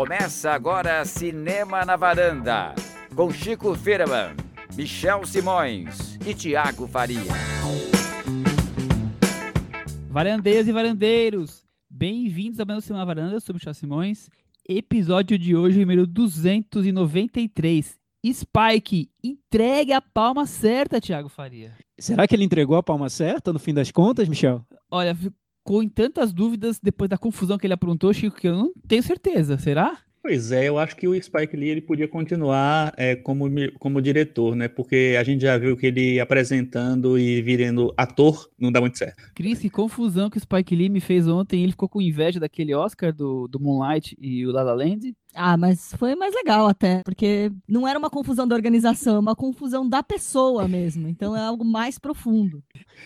Começa agora Cinema na Varanda, com Chico Firman, Michel Simões e Tiago Faria. Varandeiras e varandeiros, bem-vindos ao meu Cinema na Varanda, eu sou Michel Simões. Episódio de hoje, número 293. Spike, entregue a palma certa, Tiago Faria. Será que ele entregou a palma certa no fim das contas, Michel? Olha, ficou em tantas dúvidas depois da confusão que ele aprontou, Chico, que eu não tenho certeza. Será? Pois é, eu acho que o Spike Lee ele podia continuar é, como, como diretor, né? Porque a gente já viu que ele apresentando e virando ator não dá muito certo. Cris, que confusão que o Spike Lee me fez ontem. Ele ficou com inveja daquele Oscar do, do Moonlight e o La La Land. Ah, mas foi mais legal até, porque não era uma confusão da organização, é uma confusão da pessoa mesmo. Então é algo mais profundo.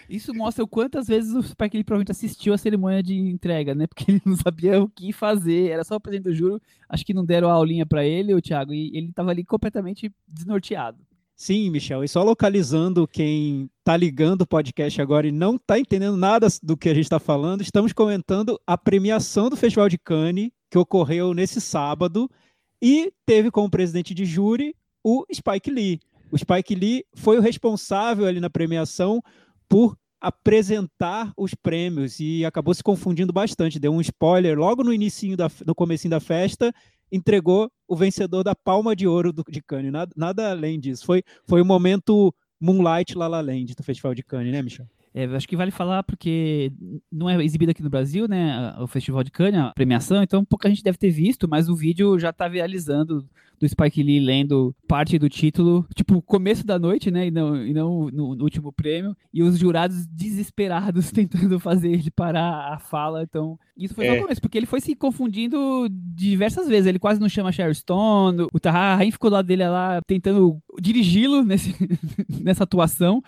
Isso mostra o quantas vezes o Spike Lee provavelmente assistiu a cerimônia de entrega, né? Porque ele não sabia o que fazer, era só o presidente do juro. Acho que não deram a aulinha para ele, o Thiago, e ele estava ali completamente desnorteado. Sim, Michel, e só localizando quem tá ligando o podcast agora e não tá entendendo nada do que a gente está falando, estamos comentando a premiação do Festival de Cannes que ocorreu nesse sábado e teve como presidente de júri o Spike Lee. O Spike Lee foi o responsável ali na premiação por apresentar os prêmios e acabou se confundindo bastante. Deu um spoiler logo no início da, no comecinho da festa, entregou o vencedor da Palma de Ouro do, de Cannes. Nada, nada além disso. Foi, foi o momento Moonlight La La Land do Festival de Cannes, né, Michel? É, acho que vale falar porque não é exibido aqui no Brasil, né? O Festival de Cannes, a premiação, então pouca gente deve ter visto, mas o vídeo já tá viralizando do Spike Lee lendo parte do título, tipo, começo da noite, né? E não, e não no, no último prêmio. E os jurados desesperados tentando fazer ele parar a fala. Então, isso foi é. no começo, porque ele foi se confundindo diversas vezes. Ele quase não chama Sharon Stone. O Tahar ficou do lado dele lá tentando dirigi-lo nessa atuação.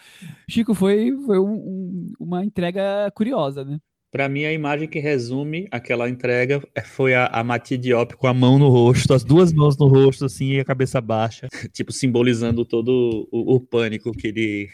Chico foi, foi um, um, uma entrega curiosa, né? Para mim, a imagem que resume aquela entrega é, foi a, a Mati Diop com a mão no rosto, as duas mãos no rosto, assim, e a cabeça baixa, tipo, simbolizando todo o, o pânico que ele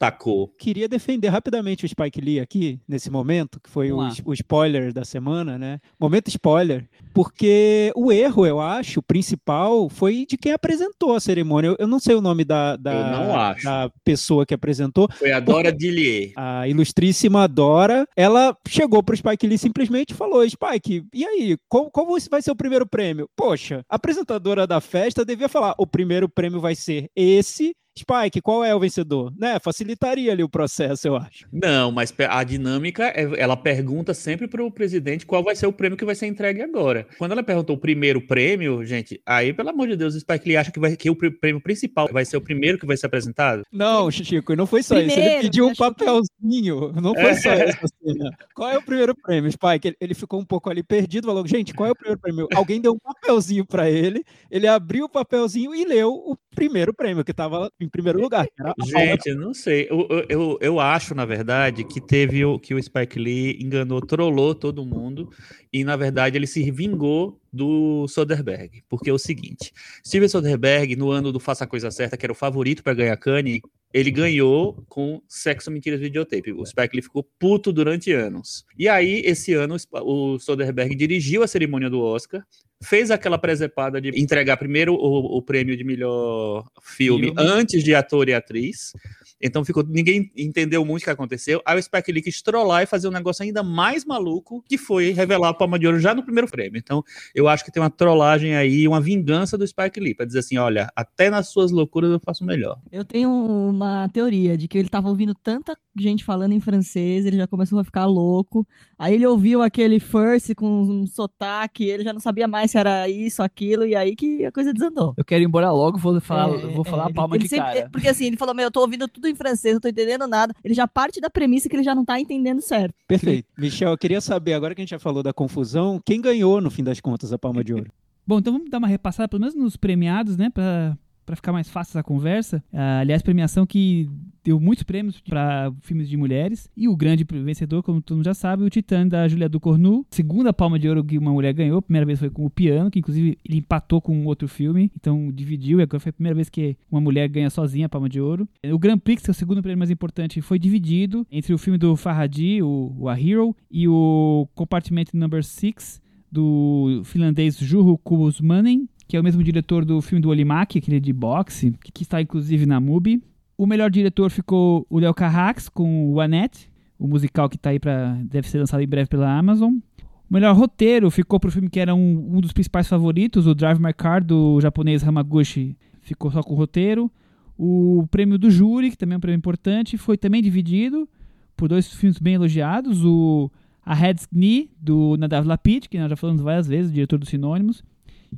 tacou. Queria defender rapidamente o Spike Lee aqui, nesse momento, que foi o, o, spoiler da semana, né? Momento spoiler, porque o erro, eu acho, principal, foi de quem apresentou a cerimônia. Eu, eu não sei o nome da, da, da, pessoa que apresentou. Foi a Dora Dillier. A ilustríssima Dora, ela chegou pro Spike Lee simplesmente falou: Spike, e aí, qual, qual vai ser o primeiro prêmio? Poxa, a apresentadora da festa devia falar: o primeiro prêmio vai ser esse Spike, qual é o vencedor? Né? Facilitaria ali o processo, eu acho. Não, mas a dinâmica, é, ela pergunta sempre para o presidente qual vai ser o prêmio que vai ser entregue agora. Quando ela perguntou o primeiro prêmio, gente, aí, pelo amor de Deus, o Spike ele acha que, vai, que o prêmio principal vai ser o primeiro que vai ser apresentado? Não, Chico, não foi só primeiro, isso. Ele pediu um papelzinho, não foi só é. isso. Assim, né? Qual é o primeiro prêmio, Spike? Ele, ele ficou um pouco ali perdido, falou, gente, qual é o primeiro prêmio? Alguém deu um papelzinho para ele, ele abriu o papelzinho e leu o primeiro prêmio, que estava em primeiro lugar. Gente, não sei. Eu, eu, eu acho, na verdade, que teve o que o Spike Lee enganou, trollou todo mundo, e na verdade ele se vingou do Soderbergh. Porque é o seguinte: Steven Soderbergh, no ano do Faça a Coisa Certa, que era o favorito para ganhar Cannes, ele ganhou com Sexo, Mentiras Videotape. O Spike Lee ficou puto durante anos. E aí, esse ano, o Soderbergh dirigiu a cerimônia do Oscar, fez aquela presepada de entregar primeiro o, o prêmio de melhor filme, filme, antes de ator e atriz. Então ficou, ninguém entendeu muito o que aconteceu. Aí o Spike Lee quis trollar e fazer um negócio ainda mais maluco, que foi revelar a palma de ouro já no primeiro prêmio. Então eu acho que tem uma trollagem aí, uma vingança do Spike Lee, para dizer assim, olha, até nas suas loucuras eu faço melhor. Eu tenho uma teoria de que ele tava ouvindo tanta gente falando em francês, ele já começou a ficar louco. Aí ele ouviu aquele first com um sotaque, ele já não sabia mais se era isso, aquilo, e aí que a coisa desandou. Eu quero ir embora logo, vou falar, é, vou falar é, a palma de sempre, cara. Porque assim, ele falou, meu, eu tô ouvindo tudo em francês, não tô entendendo nada. Ele já parte da premissa que ele já não tá entendendo certo. Perfeito. Michel, eu queria saber, agora que a gente já falou da confusão, quem ganhou, no fim das contas, a palma de ouro? Bom, então vamos dar uma repassada, pelo menos nos premiados, né, pra para ficar mais fácil essa conversa. Uh, aliás, premiação que deu muitos prêmios para filmes de mulheres. E o grande vencedor, como todo mundo já sabe, o Titã da Julia Ducournau. Segunda palma de ouro que uma mulher ganhou. Primeira vez foi com o piano, que inclusive ele empatou com outro filme. Então dividiu. E agora foi a primeira vez que uma mulher ganha sozinha a palma de ouro. O Grand Prix, que é o segundo prêmio mais importante, foi dividido entre o filme do Farhadi, o, o A Hero, e o Compartment Number 6 do finlandês Juho Kuusmanen, que é o mesmo diretor do filme do Olimaki, aquele de boxe, que está inclusive na MUBI. O melhor diretor ficou o Léo Carrax com o Annette, o musical que tá aí para deve ser lançado em breve pela Amazon. O melhor roteiro ficou pro filme que era um, um dos principais favoritos, o Drive My Car do japonês Hamaguchi, ficou só com o roteiro. O prêmio do júri, que também é um prêmio importante, foi também dividido por dois filmes bem elogiados, o A Head's Knee do Nadav Lapid, que nós já falamos várias vezes, diretor dos sinônimos,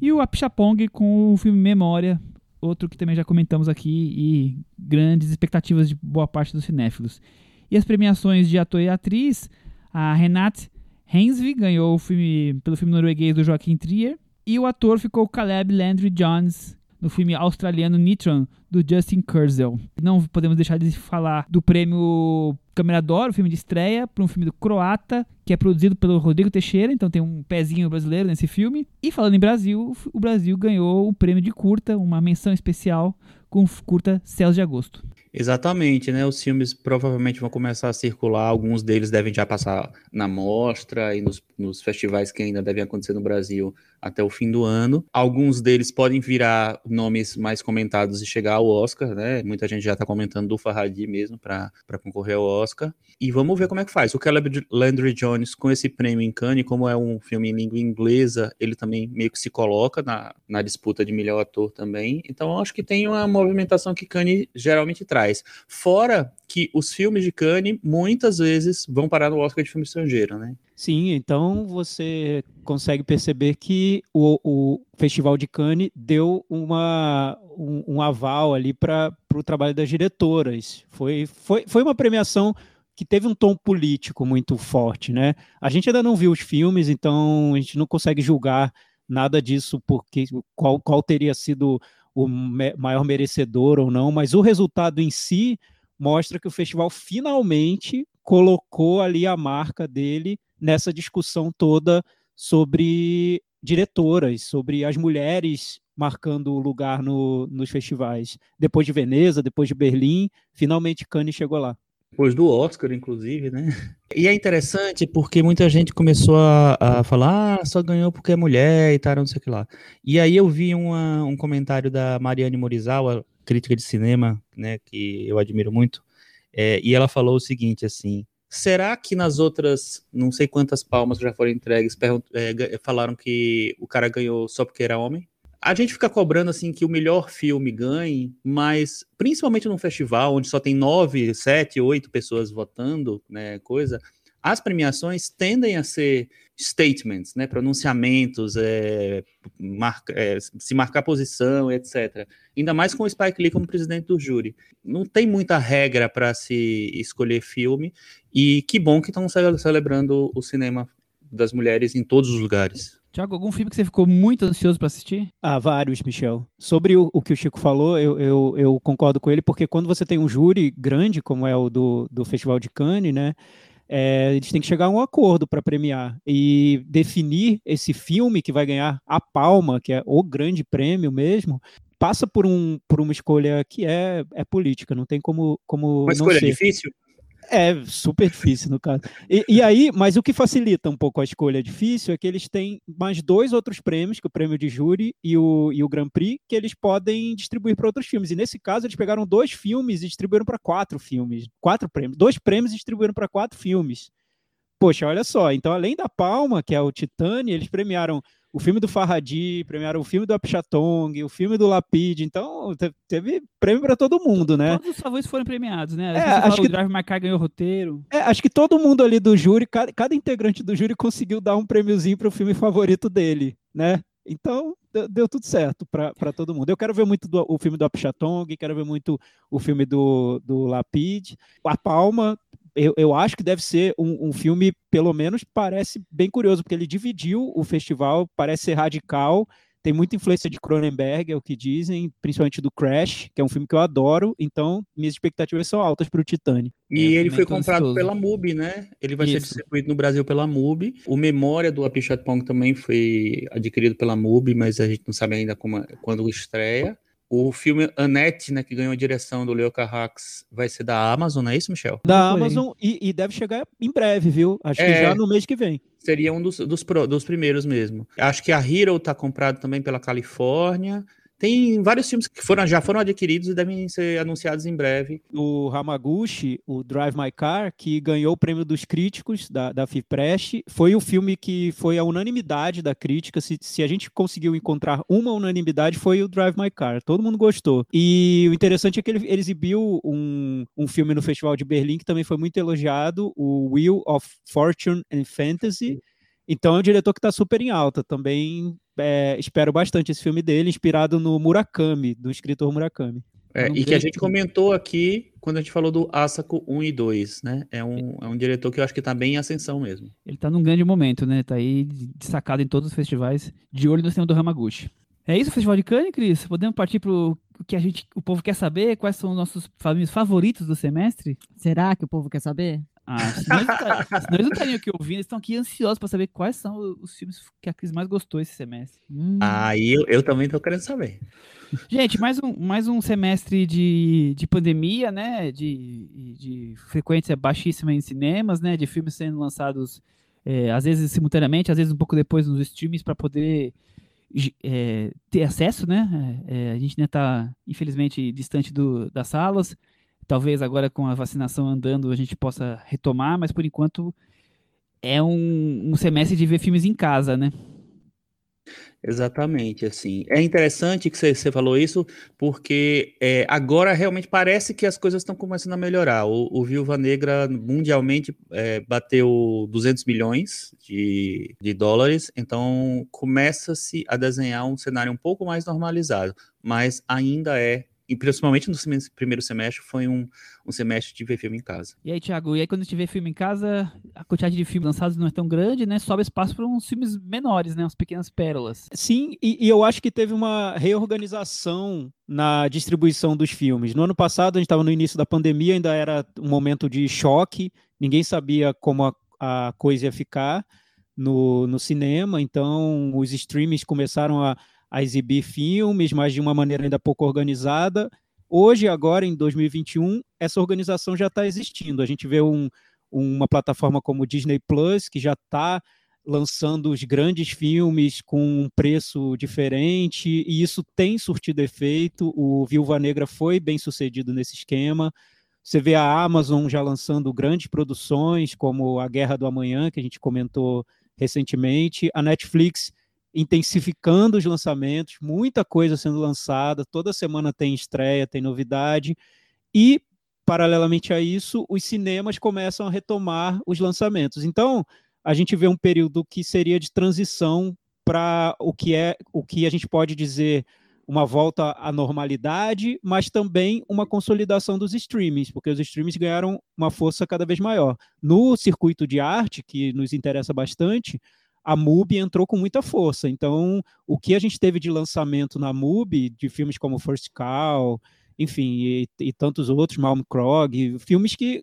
e o Apixapong com o filme Memória, outro que também já comentamos aqui e grandes expectativas de boa parte dos cinéfilos. E as premiações de ator e atriz, a Renate Hensvig ganhou o filme pelo filme norueguês do Joaquim Trier e o ator ficou Caleb Landry Jones no filme australiano Nitron do Justin Kurzel. Não podemos deixar de falar do prêmio Câmera d'Or, o filme de estreia, para um filme do croata, que é produzido pelo Rodrigo Teixeira, então tem um pezinho brasileiro nesse filme. E falando em Brasil, o Brasil ganhou o prêmio de curta, uma menção especial com curta Céus de Agosto. Exatamente, né? Os filmes provavelmente vão começar a circular, alguns deles devem já passar na mostra e nos, nos, festivais que ainda devem acontecer no Brasil até o fim do ano. Alguns deles podem virar nomes mais comentados e chegar ao Oscar, né? Muita gente já está comentando do Farhadi mesmo para concorrer ao Oscar. E vamos ver como é que faz. O Caleb Landry Jones, com esse prêmio em Cannes, como é um filme em língua inglesa, ele também meio que se coloca na, na disputa de melhor ator também. Então, acho que tem uma movimentação que Cannes geralmente traz traz. Fora que os filmes de Cannes muitas vezes vão parar no Oscar de filme estrangeiro, né? Sim, então você consegue perceber que o, o Festival de Cannes deu uma, um, um aval ali para o trabalho das diretoras. Foi, foi, foi uma premiação que teve um tom político muito forte, né? A gente ainda não viu os filmes, então a gente não consegue julgar nada disso porque qual, qual teria sido o me maior merecedor ou não, mas o resultado em si mostra que o festival finalmente colocou ali a marca dele nessa discussão toda sobre diretoras, sobre as mulheres marcando lugar no, nos festivais. Depois de Veneza, depois de Berlim, finalmente Cannes chegou lá. Depois do Oscar, inclusive, né? E é interessante porque muita gente começou a, a falar, ah, só ganhou porque é mulher e tal, não sei o que lá. E aí eu vi uma, um comentário da Mariane Morizawa, crítica de cinema, né, que eu admiro muito, é, e ela falou o seguinte, assim, será que nas outras, não sei quantas palmas já foram entregues, é, falaram que o cara ganhou só porque era homem? a gente fica cobrando assim que o melhor filme ganhe, mas principalmente num festival onde só tem nove, sete, oito pessoas votando, né, coisa, as premiações tendem a ser statements, né, pronunciamentos, é, marca, é, se marcar posição, etc. Ainda mais com o Spike Lee como presidente do júri. Não tem muita regra para se escolher filme e que bom que estão celebrando o cinema das mulheres em todos os lugares. Tiago, algum filme que você ficou muito ansioso para assistir? Ah, vários, Michel. Sobre o, o, que o Chico falou, eu, eu, eu, concordo com ele, porque quando você tem um júri grande, como é o do, do Festival de Cannes, né? É, eles têm que chegar a um acordo para premiar e definir esse filme que vai ganhar a Palma, que é o grande prêmio mesmo, passa por, um, por uma escolha que é, é política, não tem como, como uma escolha ser. difícil? É super difícil no caso. E, e, aí, mas o que facilita um pouco a escolha difícil é que eles têm mais dois outros prêmios, que é o prêmio de júri e o, e o Grand Prix, que eles podem distribuir para outros filmes. E nesse caso, eles pegaram dois filmes e distribuíram para quatro filmes. Quatro prêmios. Dois prêmios e distribuíram para quatro filmes. Poxa, olha só. Então, além da Palma, que é o Titane, eles premiaram o filme do Farhadi, premiaram o filme do Apichatong, o filme do Lapid, então teve prêmio para todo mundo, né? Todos os favoritos foram premiados, né? É, acho que o Drive My Car ganhou roteiro. É, acho que todo mundo ali do júri, cada, cada integrante do júri conseguiu dar um prêmiozinho para o filme favorito dele, né? Então, deu, deu tudo certo para todo mundo. Eu quero ver muito do, o filme do Apichatong, quero ver muito o filme do, do Lapid. A Palma, eu, eu acho que deve ser um, um, filme, pelo menos, parece bem curioso, porque ele dividiu o festival, parece ser radical, tem muita influência de Cronenberg, é o que dizem, principalmente do Crash, que é um filme que eu adoro, então minhas expectativas são altas para o Titanic. E é, ele foi comprado pela MUBI, né? Ele vai Isso. ser distribuído no Brasil pela MUBI. O Memória do Apichatpong também foi adquirido pela MUBI, mas a gente não sabe ainda como, quando estreia. O filme Annette, né, que ganhou a direção do Leo Carrax, vai ser da Amazon, não é isso, Michel? Da Foi. Amazon e, e deve chegar em breve, viu? Acho que É. já no mês que vem. Seria um dos, dos, dos primeiros mesmo. Acho que a Hero tá comprado também pela Califórnia. Tem vários filmes que foram, já foram adquiridos e devem ser anunciados em breve. O Hamaguchi, o Drive My Car, que ganhou o prêmio dos críticos da, da FIPREST, foi o filme que foi a unanimidade da crítica. Se, se a gente conseguiu encontrar uma unanimidade, foi o Drive My Car. Todo mundo gostou. E o interessante é que ele, ele exibiu um, um filme no Festival de Berlim que também foi muito elogiado, o Wheel of Fortune and Fantasy. Então é um diretor que está super em alta. Também é, espero bastante esse filme dele, inspirado no Murakami, do escritor Murakami. É, e que a gente comentou aqui quando a gente falou do Asako 1 e 2, né? É um, é um diretor que eu acho que tá bem em ascensão mesmo. Ele tá num grande momento, né? Tá aí destacado em todos os festivais, de olho no cinema do Hamaguchi. É isso o Festival de Cannes, Cris? Podemos partir pro o que a gente, o povo quer saber? Quais são os nossos filmes favoritos do semestre? Será que o povo quer saber? Ah, senão eles, não tá- senão eles não estariam aqui ouvindo, eles estão aqui ansiosos para saber quais são os filmes que a Cris mais gostou esse semestre. Hum, Aí eu, eu também tô querendo saber. Gente, mais um, mais um semestre de, de pandemia, né? De, de frequência baixíssima em cinemas, né? De filmes sendo lançados é, às vezes simultaneamente, às vezes um pouco depois nos streams para poder é, ter acesso, né? É, a gente ainda está, infelizmente, distante do, das salas. Talvez agora com a vacinação andando a gente possa retomar, mas por enquanto é um, um semestre de ver filmes em casa, né? Exatamente, assim. É interessante que você falou isso, porque é, agora realmente parece que as coisas estão começando a melhorar. O, o Viúva Negra mundialmente é, bateu 200 milhões de, de dólares, então começa-se a desenhar um cenário um pouco mais normalizado, mas ainda é, e principalmente no primeiro semestre, foi um, um semestre de ver filme em casa. E aí, Thiago, e aí quando a gente vê filme em casa, a quantidade de filmes lançados não é tão grande, né? Sobra espaço para uns filmes menores, né? Umas pequenas pérolas. Sim, e, e eu acho que teve uma reorganização na distribuição dos filmes. No ano passado, a gente estava no início da pandemia, ainda era um momento de choque, ninguém sabia como a, a coisa ia ficar no, no cinema, então os streams começaram a, a exibir filmes, mas de uma maneira ainda pouco organizada. Hoje, agora, em 2021, essa organização já está existindo. A gente vê um, uma plataforma como Disney Plus, que já está lançando os grandes filmes com um preço diferente, e isso tem surtido efeito. O Viúva Negra foi bem sucedido nesse esquema. Você vê a Amazon já lançando grandes produções, como A Guerra do Amanhã, que a gente comentou recentemente, a Netflix intensificando os lançamentos, muita coisa sendo lançada, toda semana tem estreia, tem novidade, e, paralelamente a isso, os cinemas começam a retomar os lançamentos. Então, a gente vê um período que seria de transição para o que é o que a gente pode dizer uma volta à normalidade, mas também uma consolidação dos streamings, porque os streamings ganharam uma força cada vez maior. No circuito de arte, que nos interessa bastante, a MUBI entrou com muita força. Então, o que a gente teve de lançamento na MUBI, de filmes como First Call, enfim, e, e tantos outros, Malm Krog, filmes que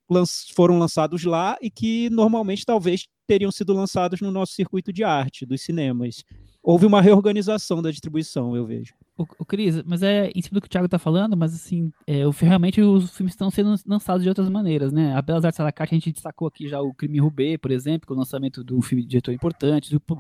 foram lançados lá e que normalmente talvez teriam sido lançados no nosso circuito de arte, dos cinemas. Houve uma reorganização da distribuição, eu vejo. O, Cris, mas é em cima do que o Thiago tá falando, mas assim, é, o- realmente os filmes estão sendo lançados de outras maneiras, né? A Belas Artes la carte, a gente destacou aqui já o Crime Roubaix, por exemplo, com o lançamento do filme de diretor importante, o Super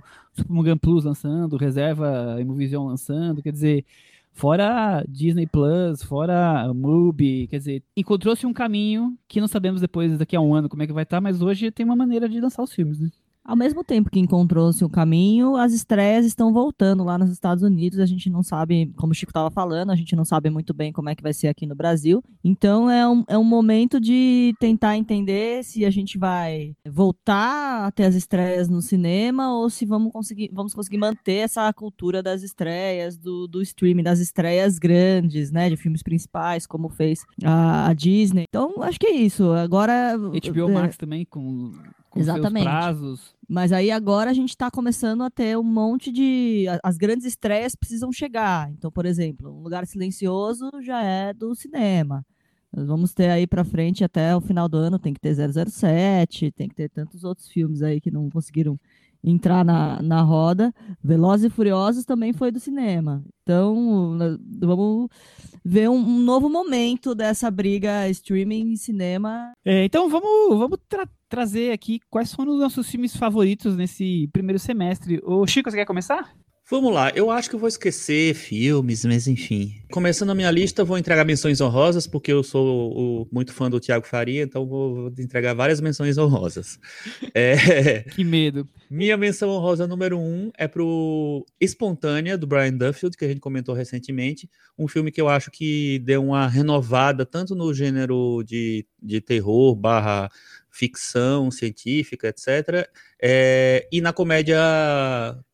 Mugan Plus lançando, Reserva Imovision lançando, quer dizer, fora Disney Plus, fora Mubi, quer dizer, encontrou-se um caminho que não sabemos depois, daqui a um ano, como é que vai estar, mas hoje tem uma maneira de lançar os filmes, né? Ao mesmo tempo que encontrou-se o caminho, as estreias estão voltando lá nos Estados Unidos. A gente não sabe, como o Chico estava falando, a gente não sabe muito bem como é que vai ser aqui no Brasil. Então é um, é um momento de tentar entender se a gente vai voltar a ter as estreias no cinema ou se vamos conseguir, vamos conseguir manter essa cultura das estreias, do, do streaming, das estreias grandes, né? De filmes principais, como fez a, a Disney. Então, acho que é isso. Agora. HBO é, Max também, com, com seus Exatamente. prazos. Mas aí agora a gente está começando a ter um monte de. As grandes estreias precisam chegar. Então, por exemplo, Um Lugar Silencioso já é do cinema. Nós vamos ter aí para frente até o final do ano, tem que ter 007, tem que ter tantos outros filmes aí que não conseguiram entrar na, na roda. Velozes e Furiosos também foi do cinema. Então, vamos ver um, um novo momento dessa briga streaming e cinema. É, então vamos, vamos tra trazer aqui quais foram os nossos filmes favoritos nesse primeiro semestre. O Chico, você quer começar? Vamos lá, eu acho que eu vou esquecer filmes, mas enfim. Começando a minha lista, vou entregar menções honrosas, porque eu sou o, muito fã do Tiago Faria, então vou, vou entregar várias menções honrosas. É, que medo. Minha menção honrosa número um é pro Espontânea, do Brian Duffield, que a gente comentou recentemente. Um filme que eu acho que deu uma renovada, tanto no gênero de, de terror barra ficção científica, etc. É, e na comédia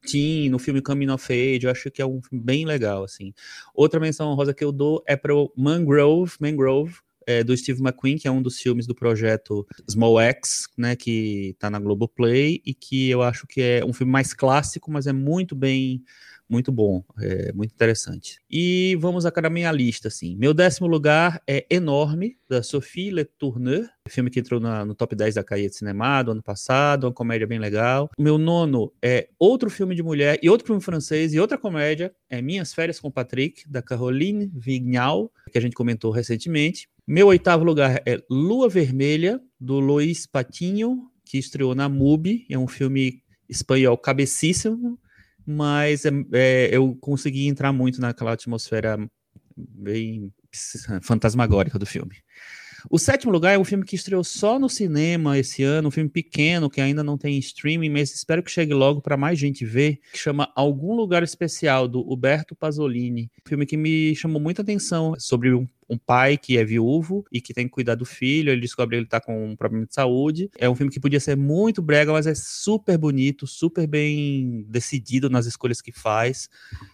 teen, no filme Coming of Age, eu acho que é um filme bem legal, assim. Outra menção rosa que eu dou é para o Mangrove, Mangrove, é, do Steve McQueen, que é um dos filmes do projeto Small X, né, que está na Globoplay, e que eu acho que é um filme mais clássico, mas é muito bem muito bom, é muito interessante. E vamos a minha lista, assim. Meu décimo lugar é Enorme, da Sophie Letourneur, filme que entrou na, no top 10 da Caia de Cinema do ano passado, uma comédia bem legal. Meu nono é outro filme de mulher e outro filme francês e outra comédia, é Minhas Férias com Patrick, da Caroline Vignal, que a gente comentou recentemente. Meu oitavo lugar é Lua Vermelha, do Luiz Patinho, que estreou na MUBI, é um filme espanhol cabecíssimo, mas é, é, eu consegui entrar muito naquela atmosfera bem fantasmagórica do filme. O sétimo lugar é um filme que estreou só no cinema esse ano, um filme pequeno que ainda não tem streaming, mas espero que chegue logo para mais gente ver, que chama Algum Lugar Especial, do Huberto Pasolini. Um filme que me chamou muita atenção sobre um, um pai que é viúvo e que tem que cuidar do filho, ele descobre que ele tá com um problema de saúde. É um filme que podia ser muito brega, mas é super bonito, super bem decidido nas escolhas que faz.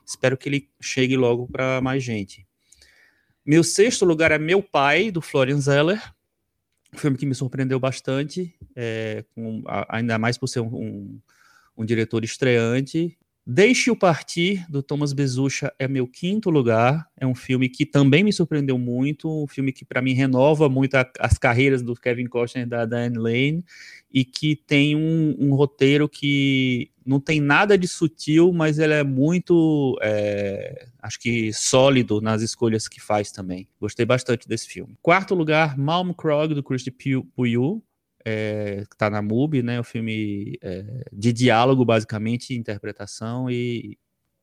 Espero que ele chegue logo para mais gente. Meu sexto lugar é Meu Pai, do Florian Zeller. Um filme que me surpreendeu bastante, é, com, ainda mais por ser um, um, um diretor estreante. Deixe-o Partir, do Thomas Bezucha, é meu quinto lugar. É um filme que também me surpreendeu muito, um filme que, para mim, renova muito a, as carreiras do Kevin Costner e da Diane Lane, e que tem um, um roteiro que não tem nada de sutil, mas ele é muito, é, acho que sólido nas escolhas que faz também. Gostei bastante desse filme. Quarto lugar, Malm Krog, do Christy Puyu, é, que está na MUBI, né? O filme é, de diálogo, basicamente, interpretação e,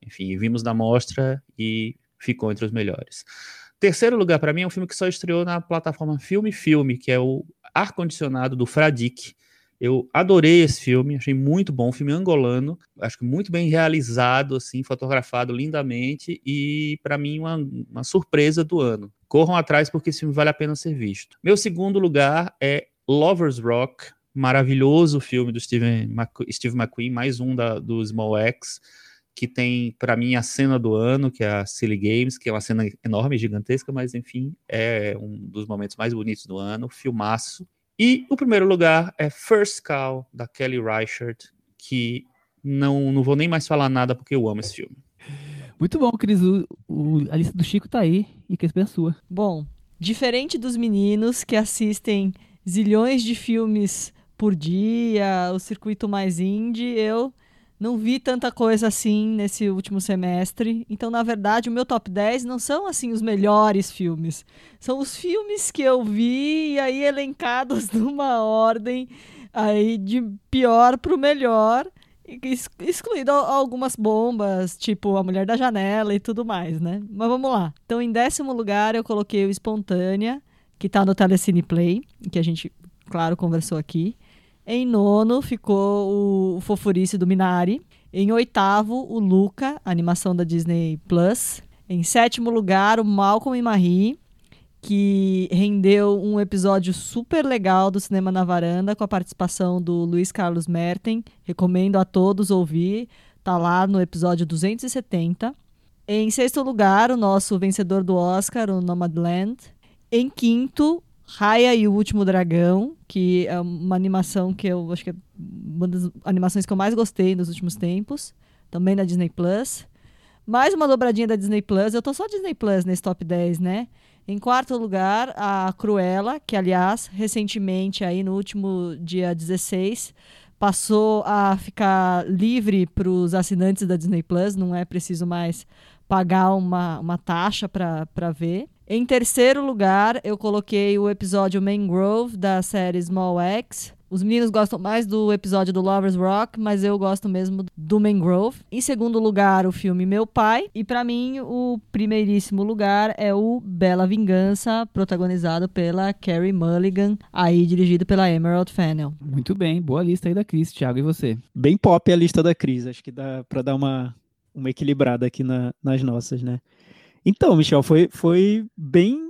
enfim, vimos na mostra e ficou entre os melhores. Terceiro lugar para mim é um filme que só estreou na plataforma Filme Filme, que é o Ar Condicionado do Fradique, eu adorei esse filme, achei muito bom, um filme angolano, acho que muito bem realizado, assim, fotografado lindamente e para mim uma, uma surpresa do ano. Corram atrás porque esse filme vale a pena ser visto. Meu segundo lugar é Lovers Rock, maravilhoso filme do Steven Steve McQueen, mais um da, do Small X, que tem para mim a cena do ano, que é a Silly Games, que é uma cena enorme, gigantesca, mas enfim, é um dos momentos mais bonitos do ano, filmaço. E o primeiro lugar é First Cow, da Kelly Reichardt, que não, não vou nem mais falar nada porque eu amo esse filme. Muito bom, Cris. O, o, a lista do Chico tá aí e que é sua. Bom, diferente dos meninos que assistem zilhões de filmes por dia, o circuito mais indie, eu não vi tanta coisa assim nesse último semestre. Então, na verdade, o meu top 10 não são assim os melhores filmes. São os filmes que eu vi e aí elencados numa ordem aí de pior para o melhor, excluído algumas bombas, tipo A Mulher da Janela e tudo mais, né? Mas vamos lá. Então, em décimo lugar, eu coloquei o Espontânea, que está no Telecine Play, que a gente, claro, conversou aqui. Em nono ficou o Fofurice do Minari. Em oitavo, o Luca, animação da Disney Plus. Em sétimo lugar, o Malcolm e Marie, que rendeu um episódio super legal do Cinema na Varanda, com a participação do Luiz Carlos Merten. Recomendo a todos ouvir. Tá lá no episódio 270. Em sexto lugar, o nosso vencedor do Oscar, o Nomadland. Em quinto, Raya e o Último Dragão, que é uma animação que eu acho que é uma das animações que eu mais gostei nos últimos tempos, também na Disney Plus. Mais uma dobradinha da Disney Plus, eu tô só Disney Plus nesse top 10, né? Em quarto lugar, a Cruella, que aliás, recentemente aí no último dia 16, passou a ficar livre para os assinantes da Disney Plus, não é preciso mais pagar uma, uma taxa para ver. Em terceiro lugar, eu coloquei o episódio Mangrove da série Small X. Os meninos gostam mais do episódio do Lovers Rock, mas eu gosto mesmo do Mangrove. Em segundo lugar, o filme Meu Pai. E para mim, o primeiríssimo lugar é o Bela Vingança, protagonizado pela Carrie Mulligan, aí dirigido pela Emerald Fennell. Muito bem, boa lista aí da Cris, Thiago, e você? Bem pop a lista da Cris, acho que dá para dar uma, uma equilibrada aqui na, nas nossas, né? Então, Michel, foi, foi bem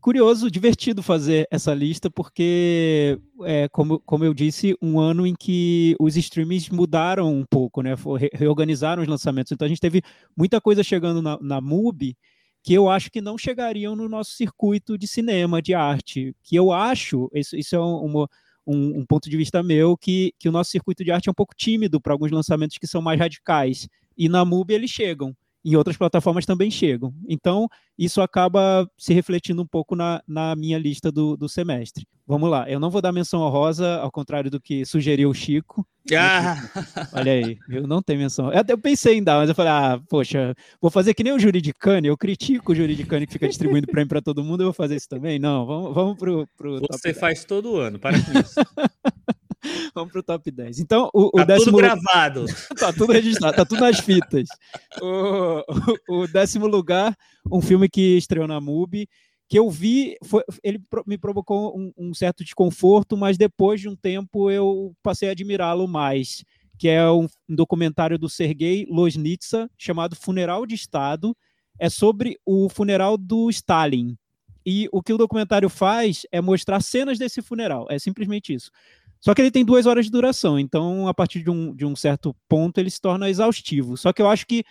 curioso, divertido fazer essa lista, porque, é, como, como eu disse, um ano em que os streamings mudaram um pouco, né? reorganizaram os lançamentos. Então a gente teve muita coisa chegando na, na MUBI que eu acho que não chegariam no nosso circuito de cinema, de arte. Que eu acho, isso, isso é uma, um, um, ponto de vista meu, que, que o nosso circuito de arte é um pouco tímido para alguns lançamentos que são mais radicais. E na MUBI eles chegam em outras plataformas também chegam. Então, isso acaba se refletindo um pouco na, na minha lista do, do semestre. Vamos lá, eu não vou dar menção honrosa, ao contrário do que sugeriu o Chico. Ah. Olha aí, eu não tenho menção. Eu, eu pensei em dar, mas eu falei, ah, poxa, vou fazer que nem o Juridicane, eu critico o Juridicane que fica distribuindo prêmio para todo mundo, eu vou fazer isso também? Não, vamos, vamos pro, pro Você faz todo ano, para com isso. Vamos pro top 10. Então, o, o tá décimo. tudo gravado. tá tudo registrado, tá tudo nas fitas. O, o, o, décimo lugar, um filme que estreou na MUBI, que eu vi, foi, ele me provocou um, um, certo desconforto, mas depois de um tempo eu passei a admirá-lo mais, que é um, um documentário do Sergei Loznitsa, chamado Funeral de Estado. É sobre o funeral do Stalin. E o que o documentário faz é mostrar cenas desse funeral. É simplesmente isso. Só que ele tem duas horas de duração, então a partir de um, de um certo ponto ele se torna exaustivo. Só que eu acho que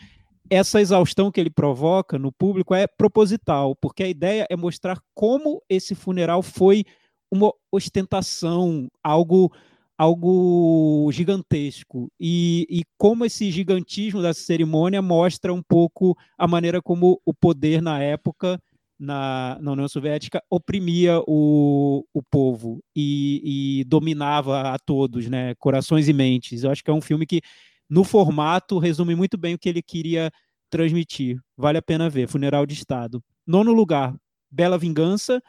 essa exaustão que ele provoca no público é proposital, porque a ideia é mostrar como esse funeral foi uma ostentação, algo algo gigantesco e, e como esse gigantismo da cerimônia mostra um pouco a maneira como o poder na época na, na União Soviética oprimia o, o povo e, e, dominava a todos, né, corações e mentes. Eu acho que é um filme que, no formato, resume muito bem o que ele queria transmitir. Vale a pena ver. Funeral de Estado. Nono lugar, Bela Vingança.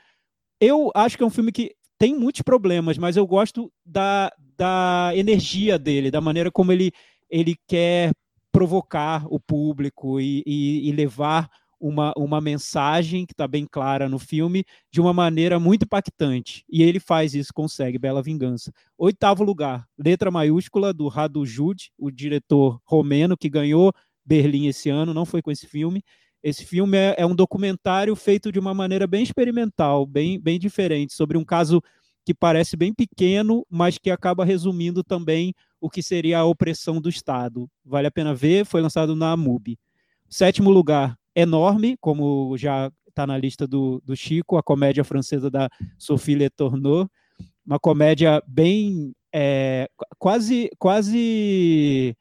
Eu acho que é um filme que tem muitos problemas, mas eu gosto da, da energia dele, da maneira como ele, ele quer provocar o público e, e, e levar uma, uma mensagem que está bem clara no filme de uma maneira muito impactante. E ele faz isso, consegue, Bela Vingança. Oitavo lugar, letra maiúscula do Radu Jude, o diretor romeno que ganhou Berlim esse ano, não foi com esse filme. Esse filme é, é um documentário feito de uma maneira bem experimental, bem, bem diferente, sobre um caso que parece bem pequeno, mas que acaba resumindo também o que seria a opressão do Estado. Vale a pena ver, foi lançado na MUBI. Sétimo lugar, enorme, como já está na lista do, do Chico, a comédia francesa da Sophie Le Tourneau, uma comédia bem é, quase quase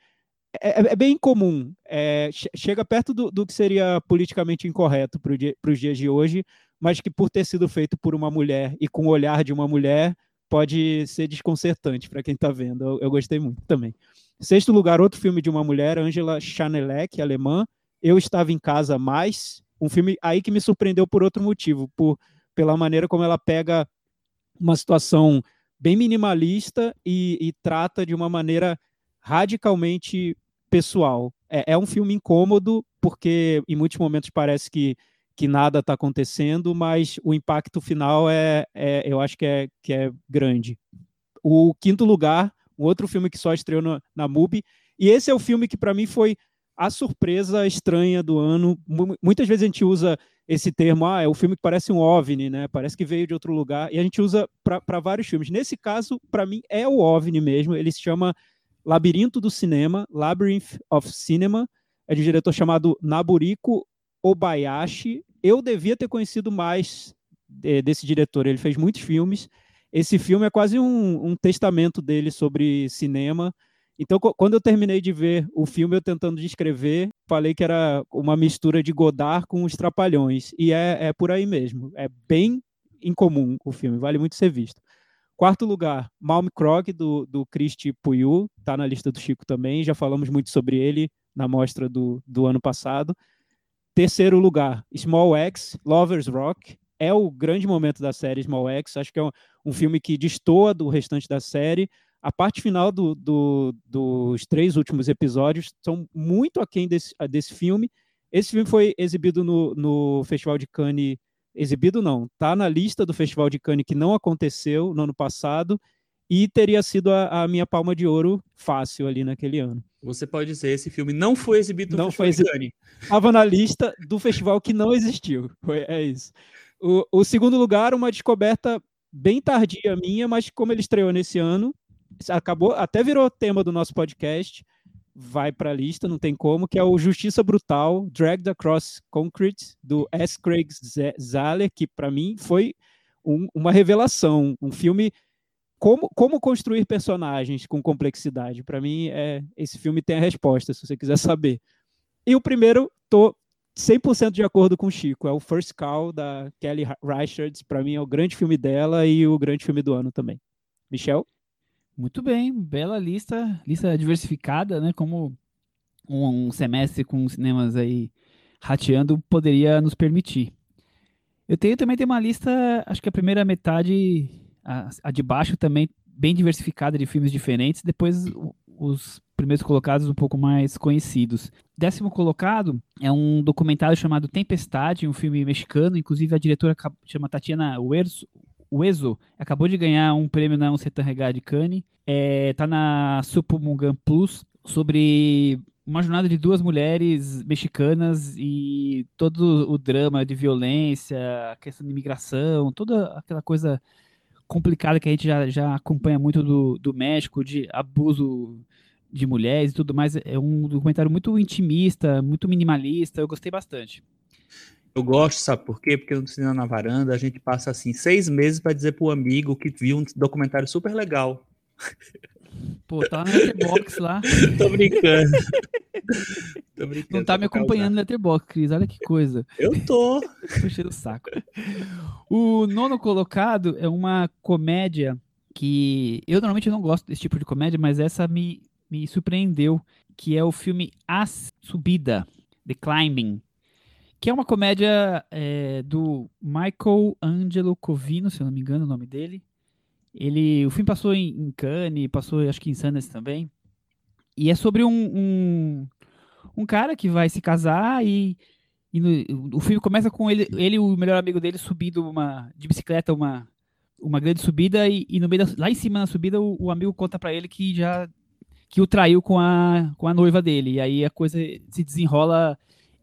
é, é, é bem comum, é, chega perto do, do, que seria politicamente incorreto para os dias de hoje, mas que por ter sido feito por uma mulher e com o olhar de uma mulher pode ser desconcertante para quem está vendo. Eu, eu, gostei muito também. Sexto lugar, outro filme de uma mulher, Angela Chanelec, alemã, eu estava em casa mais, um filme aí que me surpreendeu por outro motivo, por pela maneira como ela pega uma situação bem minimalista e, e trata de uma maneira radicalmente pessoal. É, é, um filme incômodo, porque em muitos momentos parece que, que nada está acontecendo, mas o impacto final é, é, eu acho que é, que é grande. O quinto lugar, um outro filme que só estreou no, na MUBI, e esse é o filme que para mim foi a surpresa estranha do ano. Muitas vezes a gente usa esse termo, ah, é o filme que parece um OVNI, né? Parece que veio de outro lugar, e a gente usa para vários filmes. Nesse caso, para mim, é o OVNI mesmo. Ele se chama Labirinto do Cinema, Labyrinth of Cinema. É de um diretor chamado Naburiko Obayashi. Eu devia ter conhecido mais desse diretor, ele fez muitos filmes. Esse filme é quase um, um testamento dele sobre cinema. Então, quando eu terminei de ver o filme, eu tentando descrever, falei que era uma mistura de Godard com os Trapalhões. E é, é por aí mesmo. É bem incomum o filme, vale muito ser visto. Quarto lugar, Malm Krog, do, do Christy Puyu, está na lista do Chico também, já falamos muito sobre ele na mostra do, do ano passado. Terceiro lugar, Small X, Lovers Rock, é o grande momento da série Small X, acho que é um, um filme que destoa do restante da série, a parte final do, do, dos três últimos episódios são muito aquém desse, desse filme. Esse filme foi exibido no, no Festival de Cannes exibido não, tá na lista do Festival de Cannes que não aconteceu no ano passado e teria sido a, a minha palma de ouro fácil ali naquele ano. Você pode dizer, esse filme não foi exibido no não Festival foi de Cannes. Estava na lista do festival que não existiu. Foi, é isso. O, o segundo lugar, uma descoberta bem tardia minha, mas como ele estreou nesse ano, acabou, até virou tema do nosso podcast, vai para a lista, não tem como, que é o Justiça Brutal, Dragged Across Concrete, do S. Craig Zahler, que para mim foi um, uma revelação, um filme como, como construir personagens com complexidade. Para mim, é, esse filme tem a resposta, se você quiser saber. E o primeiro, tô 100% de acordo com o Chico, é o First Call da Kelly Reichardt, para mim é o grande filme dela e o grande filme do ano também. Michel? Muito bem, bela lista, lista diversificada, né? Como um, um semestre com cinemas aí rateando poderia nos permitir. Eu tenho também tem uma lista, acho que a primeira metade, a, a de baixo também bem diversificada de filmes diferentes. Depois os primeiros colocados um pouco mais conhecidos. Décimo colocado é um documentário chamado Tempestade, um filme mexicano. Inclusive a diretora chama Tatiana Uerzo, o Ezo acabou de ganhar um prêmio na Uncetan Regá de Cannes. É, tá na Supumungan Plus sobre uma jornada de duas mulheres mexicanas e todo o drama de violência, a questão de imigração, toda aquela coisa complicada que a gente já, já acompanha muito do, do México, de abuso de mulheres e tudo mais. É um documentário muito intimista, muito minimalista, eu gostei bastante. Eu gosto, sabe por quê? Porque no Cinema na Varanda a gente passa assim seis meses para dizer pro amigo que viu um documentário super legal. Pô, tá no Letterboxd lá. Tô brincando. tô brincando. Não tá me acompanhando no Letterboxd, Cris. Olha que coisa. Eu tô. Puxei o saco. O nono colocado é uma comédia que eu normalmente não gosto desse tipo de comédia, mas essa me, me surpreendeu, que é o filme A Subida, The Climbing, que é uma comédia é, do Michael Angelo Covino, se eu não me engano o nome dele. Ele, o filme passou em, em Cannes, passou acho que em Sundance também. E é sobre um, um, um cara que vai se casar e, e no, o filme começa com ele, ele o melhor amigo dele subindo uma, de bicicleta uma, uma grande subida e, e no meio da, lá em cima na subida o, o amigo conta para ele que já que o traiu com a, com a noiva dele. E aí a coisa se desenrola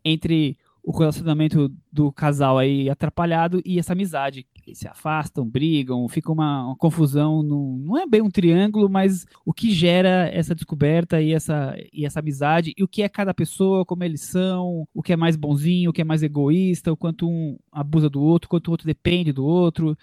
entre o relacionamento do casal aí atrapalhado e essa amizade. Eles se afastam, brigam, fica uma, uma confusão. No, não é bem um triângulo, mas o que gera essa descoberta e essa, e essa amizade, e o que é cada pessoa, como eles são, o que é mais bonzinho, o que é mais egoísta, o quanto um abusa do outro, o quanto o outro depende do outro.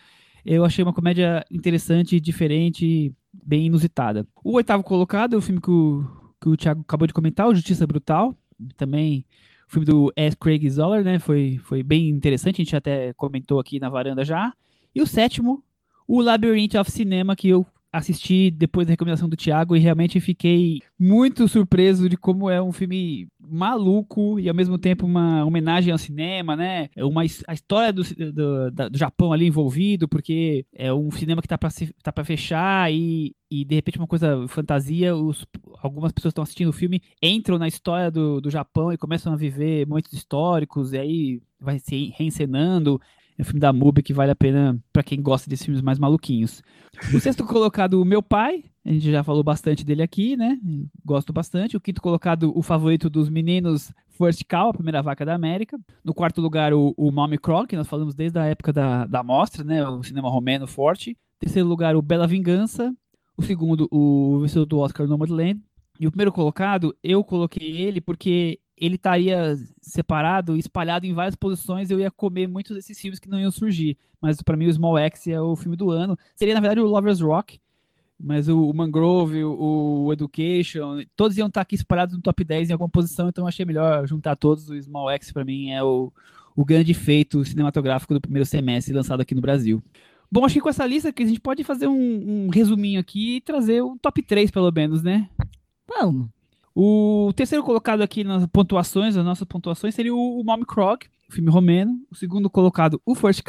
Eu achei uma comédia interessante, diferente, bem inusitada. O oitavo colocado é o filme que o, que o Thiago acabou de comentar, o Justiça Brutal. Também o filme do S. Craig Zoller, né? Foi, foi bem interessante, a gente até comentou aqui na varanda já. E o sétimo, o Labyrinth of Cinema, que eu assisti depois da recomendação do Thiago e realmente fiquei muito surpreso de como é um filme maluco e ao mesmo tempo uma homenagem ao cinema, né? É uma a história do, do, do Japão ali envolvido, porque é um cinema que tá para tá para fechar e, e de repente uma coisa fantasia, os, algumas pessoas estão assistindo o filme, entram na história do, do Japão e começam a viver momentos históricos e aí vai se reencenando. É um filme da MUBI que vale a pena para quem gosta desses filmes mais maluquinhos. O sexto colocado, o Meu Pai. A gente já falou bastante dele aqui, né? Gosto bastante. O quinto colocado, o favorito dos meninos, First Cow, a primeira vaca da América. No quarto lugar, o, o Mommy Croc, que nós falamos desde a época da, da mostra, né? O cinema romeno forte. Terceiro lugar, o Bela Vingança. O segundo, o vencedor do Oscar, Nomadland. E o primeiro colocado, eu coloquei ele porque ele estaria separado, espalhado em várias posições, eu ia comer muitos desses filmes que não iam surgir. Mas para mim o Small X é o filme do ano. Seria na verdade o Lovers Rock, mas o, Mangrove, o, o, Education, todos iam estar aqui espalhados no top 10 em alguma posição, então achei melhor juntar todos. O Small X para mim é o, o grande feito cinematográfico do primeiro semestre lançado aqui no Brasil. Bom, acho que com essa lista que a gente pode fazer um, um resuminho aqui e trazer o top 3, pelo menos, né? Vamos. O terceiro colocado aqui nas pontuações, as nossas pontuações, seria o, o Mommy Krog, o filme romeno. O segundo colocado, o First.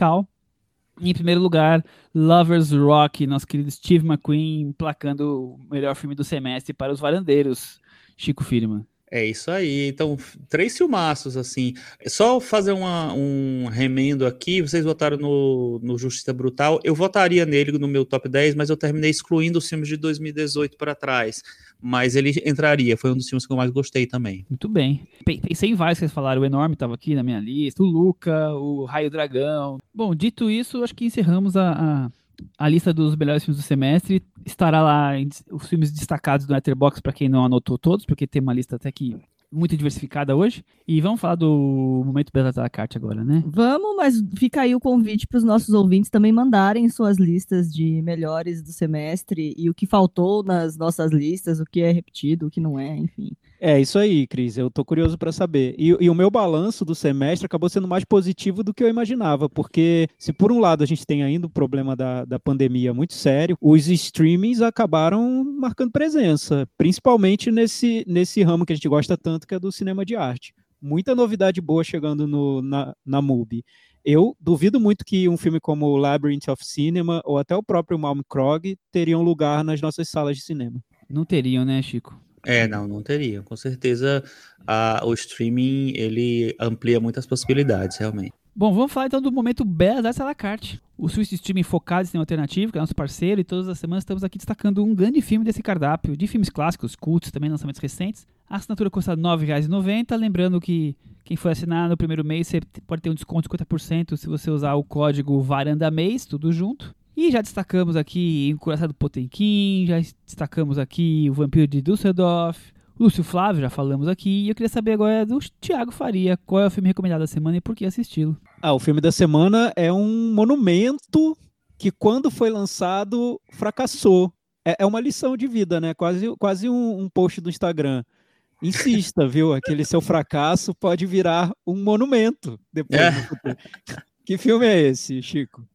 E em primeiro lugar, Lovers Rock, nosso querido Steve McQueen, placando o melhor filme do semestre para os varandeiros, Chico Firman. É isso aí. Então, três filmaços, assim. É só fazer uma, um remendo aqui. Vocês votaram no, no Justiça Brutal. Eu votaria nele no meu top 10, mas eu terminei excluindo os filmes de 2018 para trás. Mas ele entraria. Foi um dos filmes que eu mais gostei também. Muito bem. Pensei em vários que vocês falaram. O Enorme estava aqui na minha lista. O Luca, o Raio Dragão. Bom, dito isso, acho que encerramos a, a a lista dos melhores filmes do semestre estará lá os filmes destacados do Letterboxd para quem não anotou todos, porque tem uma lista até que muito diversificada hoje. E vamos falar do momento Bela da Carte agora, né? Vamos, mas fica aí o convite para os nossos ouvintes também mandarem suas listas de melhores do semestre e o que faltou nas nossas listas, o que é repetido, o que não é, enfim. É isso aí, Cris. Eu tô curioso para saber. E, e, o meu balanço do semestre acabou sendo mais positivo do que eu imaginava, porque se por um lado a gente tem ainda o problema da, da pandemia muito sério, os streamings acabaram marcando presença, principalmente nesse, nesse ramo que a gente gosta tanto, que é do cinema de arte. Muita novidade boa chegando no, na, na MUBI. Eu duvido muito que um filme como Labyrinth of Cinema ou até o próprio Malm Krog teriam lugar nas nossas salas de cinema. Não teriam, né, Chico? É, não, não teria. Com certeza a, o streaming ele amplia muitas possibilidades, realmente. Bom, vamos falar então do momento Belas Artes à la carte. O Swiss Streaming focado em cinema alternativo, que é nosso parceiro, e todas as semanas estamos aqui destacando um grande filme desse cardápio, de filmes clássicos, cultos, também lançamentos recentes. A assinatura custa R$ 9,90. Lembrando que quem for assinar no primeiro mês, você pode ter um desconto de 50% se você usar o código VARANDAMEIS, tudo junto. E já destacamos aqui o Encoraçado Potemkin, já destacamos aqui o Vampiro de Düsseldorf, Lúcio Flávio, já falamos aqui, e eu queria saber agora do Thiago Faria, qual é o filme recomendado da semana e por que assisti-lo. Ah, o filme da semana é um monumento que quando foi lançado fracassou. É, é uma lição de vida, né? Quase, quase um, um post do Instagram. Insista, viu? Aquele seu fracasso pode virar um monumento depois é. Que filme é esse, Chico?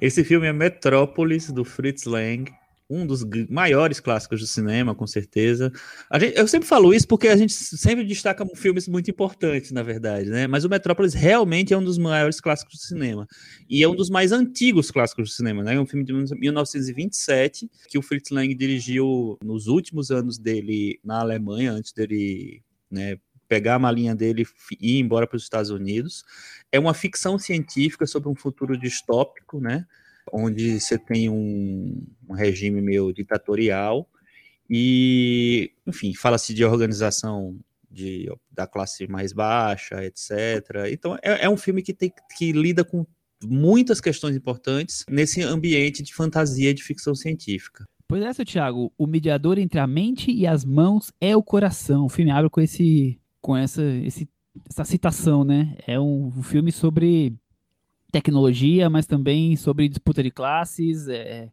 Esse filme é Metrópolis, do Fritz Lang, um dos maiores clássicos do cinema, com certeza. Gente, eu sempre falo isso porque a gente sempre destaca filmes muito importantes, na verdade, né? Mas o Metrópolis realmente é um dos maiores clássicos do cinema. E é um dos mais antigos clássicos do cinema, né? É um filme de 1927 que o Fritz Lang dirigiu nos últimos anos dele na Alemanha, antes dele né, pegar a malinha dele e ir embora para os Estados Unidos. É uma ficção científica sobre um futuro distópico, né? Onde você tem um, um regime meio ditatorial e, enfim, fala-se de organização de, da classe mais baixa, etc. Então, é, é um filme que, tem, que lida com muitas questões importantes nesse ambiente de fantasia de ficção científica. Pois é, seu Thiago, o mediador entre a mente e as mãos é o coração. O filme abre com esse com essa, esse, essa citação, né? É um, um, filme sobre tecnologia, mas também sobre disputa de classes. É,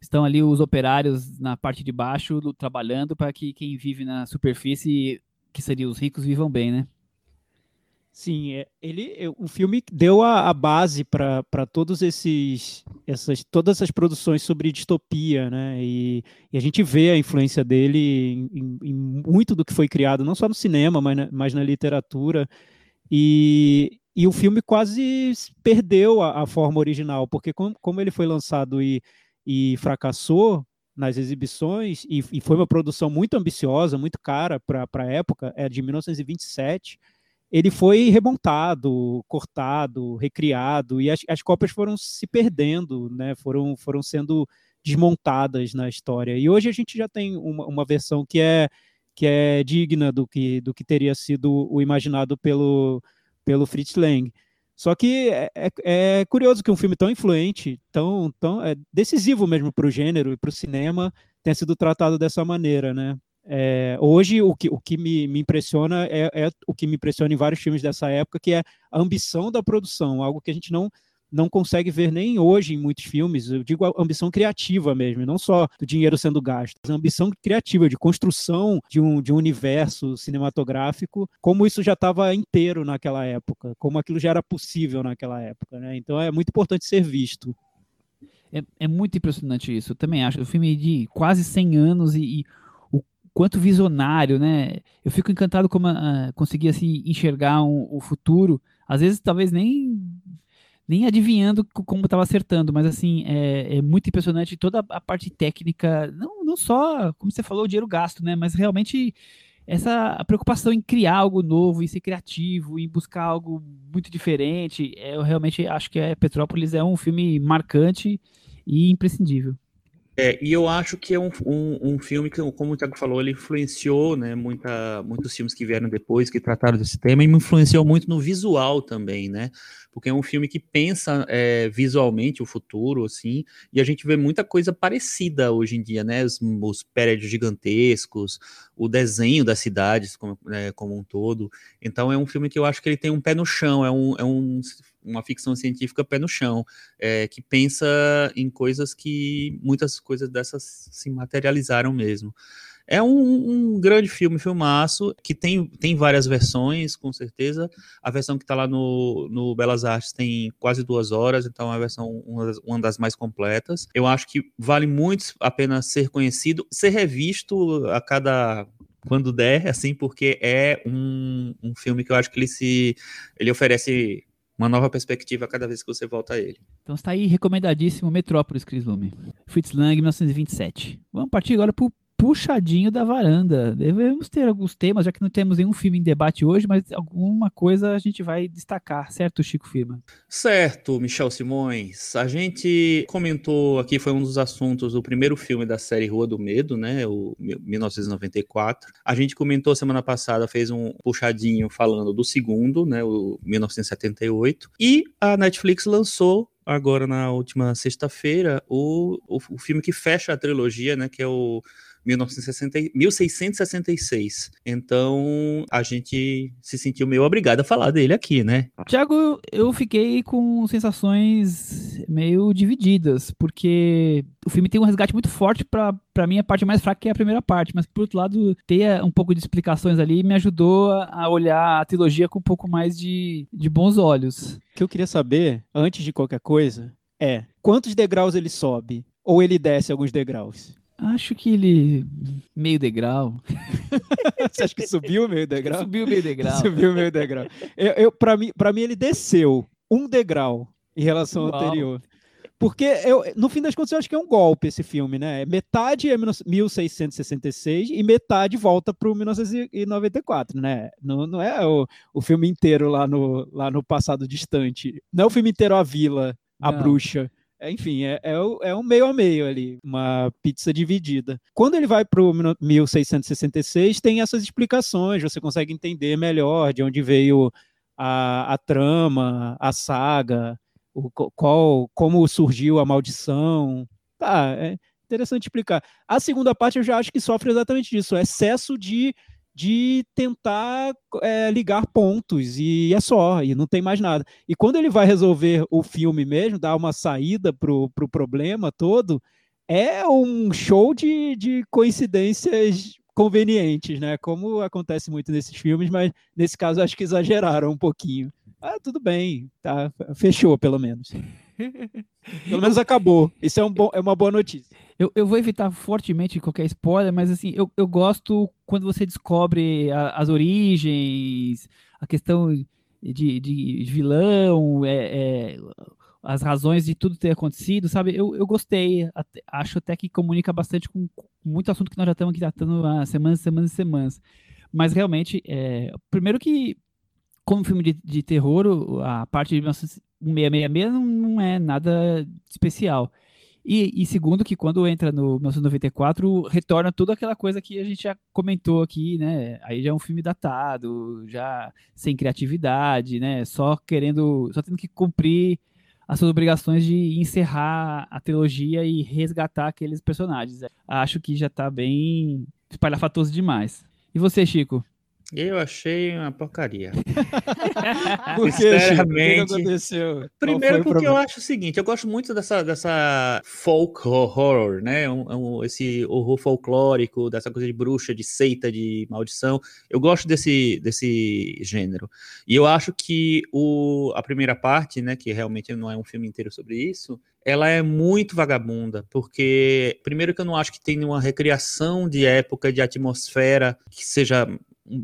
estão ali os operários na parte de baixo trabalhando para que quem vive na superfície, que seriam os ricos, vivam bem, né? Sim, é, ele, o filme deu a, a base para todos esses, essas, todas essas produções sobre distopia, né? E, e a gente vê a influência dele em, em, muito do que foi criado, não só no cinema, mas na, mas na literatura. E, e o filme quase perdeu a, a forma original, porque como, como, ele foi lançado e, e fracassou nas exibições, e, e foi uma produção muito ambiciosa, muito cara para a época, é de 1927 ele foi remontado, cortado, recriado, e as, as cópias foram se perdendo, né? foram, foram sendo desmontadas na história. E hoje a gente já tem uma, uma versão que é, que é digna do que, do que teria sido o imaginado pelo, pelo Fritz Lang. Só que é, é, é curioso que um filme tão influente, tão, tão é decisivo mesmo para o gênero e para o cinema, tenha sido tratado dessa maneira, né? É, hoje, o que, o que me, me impressiona é, é, o que me impressiona em vários filmes dessa época, que é a ambição da produção, algo que a gente não, não consegue ver nem hoje em muitos filmes. Eu digo a ambição criativa mesmo, não só do dinheiro sendo gasto, a ambição criativa, de construção de um, de um universo cinematográfico, como isso já estava inteiro naquela época, como aquilo já era possível naquela época. Né? Então é muito importante ser visto. É, é muito impressionante isso. Eu também acho. O filme de quase 100 anos e, e quanto visionário, né? Eu fico encantado como uh, conseguia assim, enxergar um, o futuro. Às vezes, talvez nem nem adivinhando como estava acertando, mas assim, é, é, muito impressionante toda a parte técnica, não, não só, como você falou, o dinheiro gasto, né? Mas realmente essa preocupação em criar algo novo, em ser criativo, em buscar algo muito diferente. É, eu realmente acho que é, Petrópolis é um filme marcante e imprescindível. É, e eu acho que é um, um, um, filme que, como o Thiago falou, ele influenciou né, muita, muitos filmes que vieram depois, que trataram desse tema, e me influenciou muito no visual também, né? Porque é um filme que pensa é, visualmente o futuro, assim, e a gente vê muita coisa parecida hoje em dia, né? Os, os prédios gigantescos, o desenho das cidades como, é, como um todo. Então é um filme que eu acho que ele tem um pé no chão, é um, é um uma ficção científica pé no chão, é, que pensa em coisas que muitas coisas dessas se materializaram mesmo. É um, um, grande filme, filmaço, que tem, tem várias versões, com certeza. A versão que está lá no, no Belas Artes tem quase duas horas, então é a versão uma das, uma das, mais completas. Eu acho que vale muito a pena ser conhecido, ser revisto a cada quando der, assim, porque é um, um filme que eu acho que ele se ele oferece uma nova perspectiva cada vez que você volta a ele. Então está aí recomendadíssimo Metrópolis, Chris Lume. Fritz Lang, 1927. Vamos partir agora para o puxadinho da varanda. Devemos ter alguns temas, já que não temos nenhum filme em debate hoje, mas alguma coisa a gente vai destacar, certo, Chico Firma? Certo, Michel Simões. A gente comentou aqui, foi um dos assuntos do primeiro filme da série Rua do Medo, né, o 1994. A gente comentou semana passada, fez um puxadinho falando do segundo, né, o 1978. E a Netflix lançou agora na última sexta-feira o, o, o filme que fecha a trilogia, né, que é o 1960, 1666. Então a gente se sentiu meio obrigado a falar dele aqui, né? Tiago, eu fiquei com sensações meio divididas, porque o filme tem um resgate muito forte para para mim a parte mais fraca é a primeira parte, mas por outro lado ter um pouco de explicações ali me ajudou a olhar a trilogia com um pouco mais de, de bons olhos. O que eu queria saber, antes de qualquer coisa, é quantos degraus ele sobe ou ele desce alguns degraus? Acho que ele. meio degrau. Você acha que subiu meio degrau? Subiu meio degrau. Subiu meio degrau. Eu, eu, para mim, pra mim, ele desceu um degrau em relação ao anterior. Porque eu, no fim das contas, eu acho que é um golpe esse filme, né? Metade é 1666 e metade volta para o 1994, né? Não, não é o, o filme inteiro lá no, lá no passado distante. Não é o filme inteiro a vila, a não. bruxa. É, enfim, é, é, é, um meio a meio ali, uma pizza dividida. Quando ele vai para o 1666, tem essas explicações, você consegue entender melhor de onde veio a, a trama, a saga, o, qual, como surgiu a maldição. Tá, é interessante explicar. A segunda parte eu já acho que sofre exatamente disso, excesso de de tentar é, ligar pontos e é só, e não tem mais nada. E quando ele vai resolver o filme mesmo, dar uma saída pro, pro problema todo, é um show de, de coincidências convenientes, né? Como acontece muito nesses filmes, mas nesse caso acho que exageraram um pouquinho. Ah, tudo bem, tá, fechou pelo menos. pelo menos acabou. Isso é, um bom, é uma boa notícia. Eu, eu vou evitar fortemente qualquer spoiler, mas assim, eu, eu gosto quando você descobre a, as origens, a questão de, de vilão, é, é, as razões de tudo ter acontecido, sabe? Eu, eu gostei, até, acho até que comunica bastante com, com, muito assunto que nós já estamos aqui tratando há semanas, semanas e semanas. Mas realmente, é, primeiro que, como filme de, de terror, a parte de 1666 não, não é nada especial. E, e, segundo, que quando entra no 1994, retorna toda aquela coisa que a gente já comentou aqui, né? Aí já é um filme datado, já sem criatividade, né? Só querendo, só tendo que cumprir as suas obrigações de encerrar a trilogia e resgatar aqueles personagens. Acho que já tá bem espalhafatoso demais. E você, Chico? Eu achei uma porcaria. Por Chico? O que Sinceramente, aconteceu? Primeiro porque eu acho o seguinte, eu gosto muito dessa, dessa folk horror, né? Um- um- esse horror folclórico, dessa coisa de bruxa, de seita, de maldição. Eu gosto desse, desse gênero. E eu acho que o, a primeira parte, né, que realmente não é um filme inteiro sobre isso, ela é muito vagabunda, porque primeiro que eu não acho que tem nenhuma recriação de época, de atmosfera que seja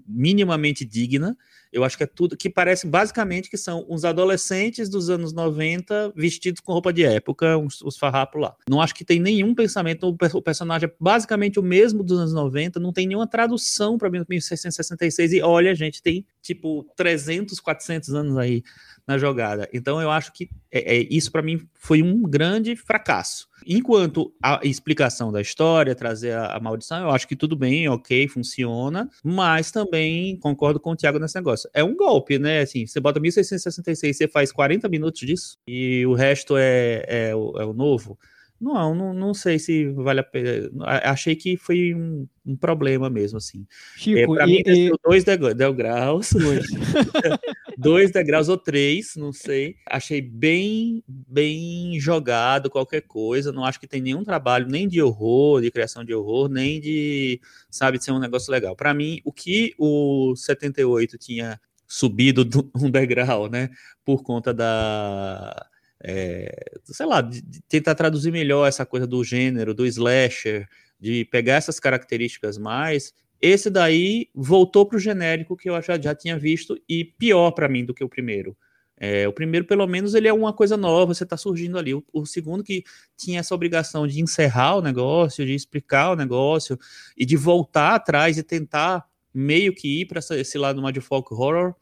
minimamente digna. Eu acho que é tudo que parece basicamente que são uns adolescentes dos anos 90 vestidos com roupa de época, uns, os farrapos lá. Não acho que tem nenhum pensamento, o, per- o personagem é basicamente o mesmo dos anos 90, não tem nenhuma tradução para 1666 e olha, gente, tem tipo 300, 400 anos aí na jogada. Então eu acho que é, é- isso para mim foi um grande fracasso. Enquanto a explicação da história, trazer a, a maldição, eu acho que tudo bem, ok, funciona, mas também concordo com o Thiago nesse negócio. É um golpe, né? Assim, você bota 1666, você faz 40 minutos disso e o resto é, é, é o novo. Não, não, não sei se vale a pena. Achei que foi um, um problema mesmo, assim. É, Chico, para e, mim, e- dois deg- degraus, Dois. dois degraus ou três, não sei. Achei bem, bem jogado qualquer coisa. Não acho que tem nenhum trabalho nem de horror, de criação de horror, nem de, sabe, de ser um negócio legal. Para mim, o que o 78 tinha subido do- um degrau, né, por conta da é, sei lá, de, de tentar traduzir melhor essa coisa do gênero, do slasher, de pegar essas características mais. Esse daí voltou pro genérico que eu já, já tinha visto e pior para mim do que o primeiro. É, o primeiro, pelo menos, ele é uma coisa nova, você está surgindo ali. O, o segundo que tinha essa obrigação de encerrar o negócio, de explicar o negócio e de voltar atrás e tentar meio que ir para esse lado mais de folk horror,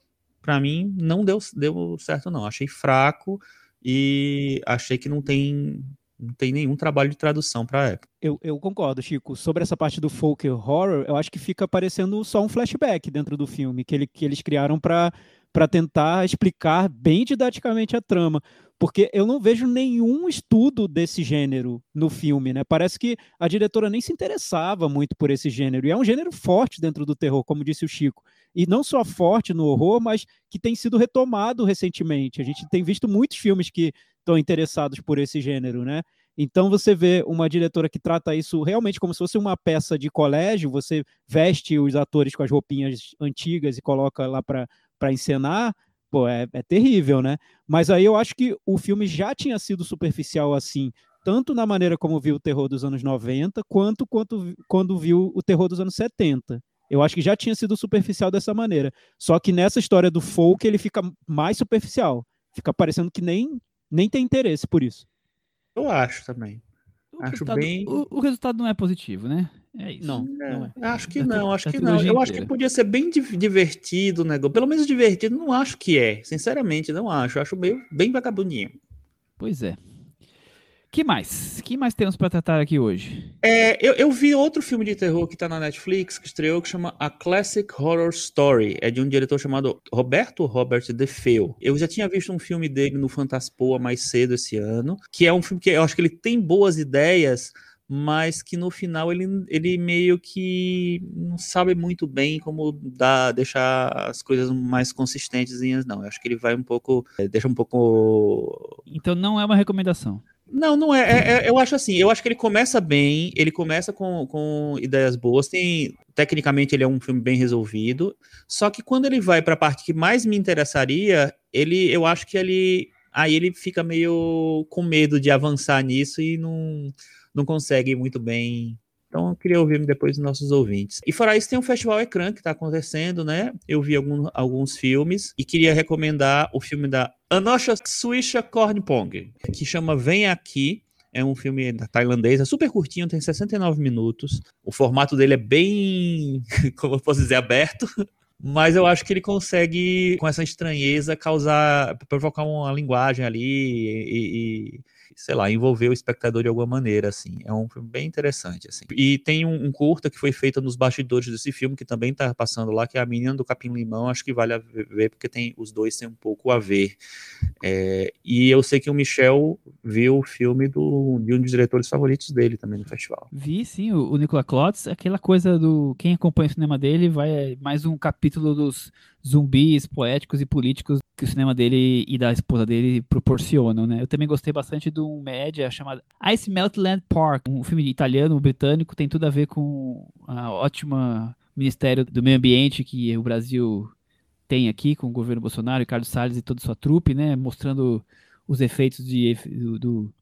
para mim não deu, deu certo não. Achei fraco e achei que não tem não tem nenhum trabalho de tradução para a época. Eu, eu concordo, Chico. Sobre essa parte do folk horror, eu acho que fica parecendo só um flashback dentro do filme que, ele, que eles criaram para tentar explicar bem didaticamente a trama. Porque eu não vejo nenhum estudo desse gênero no filme, né? Parece que a diretora nem se interessava muito por esse gênero. E é um gênero forte dentro do terror, como disse o Chico. E não só forte no horror, mas que tem sido retomado recentemente. A gente tem visto muitos filmes que estão interessados por esse gênero, né? Então você vê uma diretora que trata isso realmente como se fosse uma peça de colégio, você veste os atores com as roupinhas antigas e coloca lá para encenar, pô, é, é terrível, né? Mas aí eu acho que o filme já tinha sido superficial assim, tanto na maneira como viu o terror dos anos 90, quanto, quanto quando viu o terror dos anos 70. Eu acho que já tinha sido superficial dessa maneira. Só que nessa história do folk ele fica mais superficial. Fica parecendo que nem, nem tem interesse por isso. Eu acho também. O Acho resultado, bem- o, o resultado não é positivo, né? É isso. Não. não é. Acho que tri- não, acho da que não. Eu acho que podia ser bem di- divertido o negócio. Pelo menos divertido, não acho que é. Sinceramente, não acho. Eu acho meio bem vagabundinho. Pois é. Que mais? que mais temos para tratar aqui hoje? É, eu, eu vi outro filme de terror que tá na Netflix, que estreou, que chama A Classic Horror Story. É de um diretor chamado Roberto Robert DeFeo. Eu já tinha visto um filme dele no Fantaspoa mais cedo esse ano, que é um filme que eu acho que ele tem boas ideias, mas que no final ele, ele meio que não sabe muito bem como dar, deixar as coisas mais consistentes, não. Eu acho que ele vai um pouco, é, deixa um pouco Então não é uma recomendação. Não, não é, é- é- Eu acho assim. Eu acho que ele começa bem. Ele começa com, com ideias boas. Tem tecnicamente ele é um filme bem resolvido. Só que quando ele vai para a parte que mais me interessaria, ele, eu acho que ele, aí ele fica meio com medo de avançar nisso e não, não consegue muito bem. Então eu queria ouvir depois dos nossos ouvintes. E fora isso, tem o Festival Ecrã que está acontecendo, né? Eu vi algum- alguns filmes e queria recomendar o filme da Anosha Suisha Kornpong, que chama Vem Aqui. É um filme tailandês, é super curtinho, tem 69 minutos. O formato dele é bem, como eu posso dizer, aberto. Mas eu acho que ele consegue, com essa estranheza, causar, provocar uma linguagem ali e, e- sei lá, envolver o espectador de alguma maneira, assim. É um filme bem interessante, assim. E tem um, um curta que foi feito nos bastidores desse filme, que também tá passando lá, que é A Menina do Capim Limão, acho que vale a ver, porque tem, os dois têm um pouco a ver. É, e eu sei que o Michel viu o filme do, de um dos diretores favoritos dele também no festival. Vi, sim, o, o Nicolas Klotz, aquela coisa do, quem acompanha o cinema dele, vai é mais um capítulo dos zumbis poéticos e políticos que o cinema dele e da esposa dele proporcionam, né? Eu também gostei bastante de um média chamado Ice Meltland Park, um filme italiano, britânico, tem tudo a ver com a ótima Ministério do Meio Ambiente que o Brasil tem aqui com o governo Bolsonaro, Ricardo Salles e toda sua trupe, né? Mostrando os efeitos de, do, do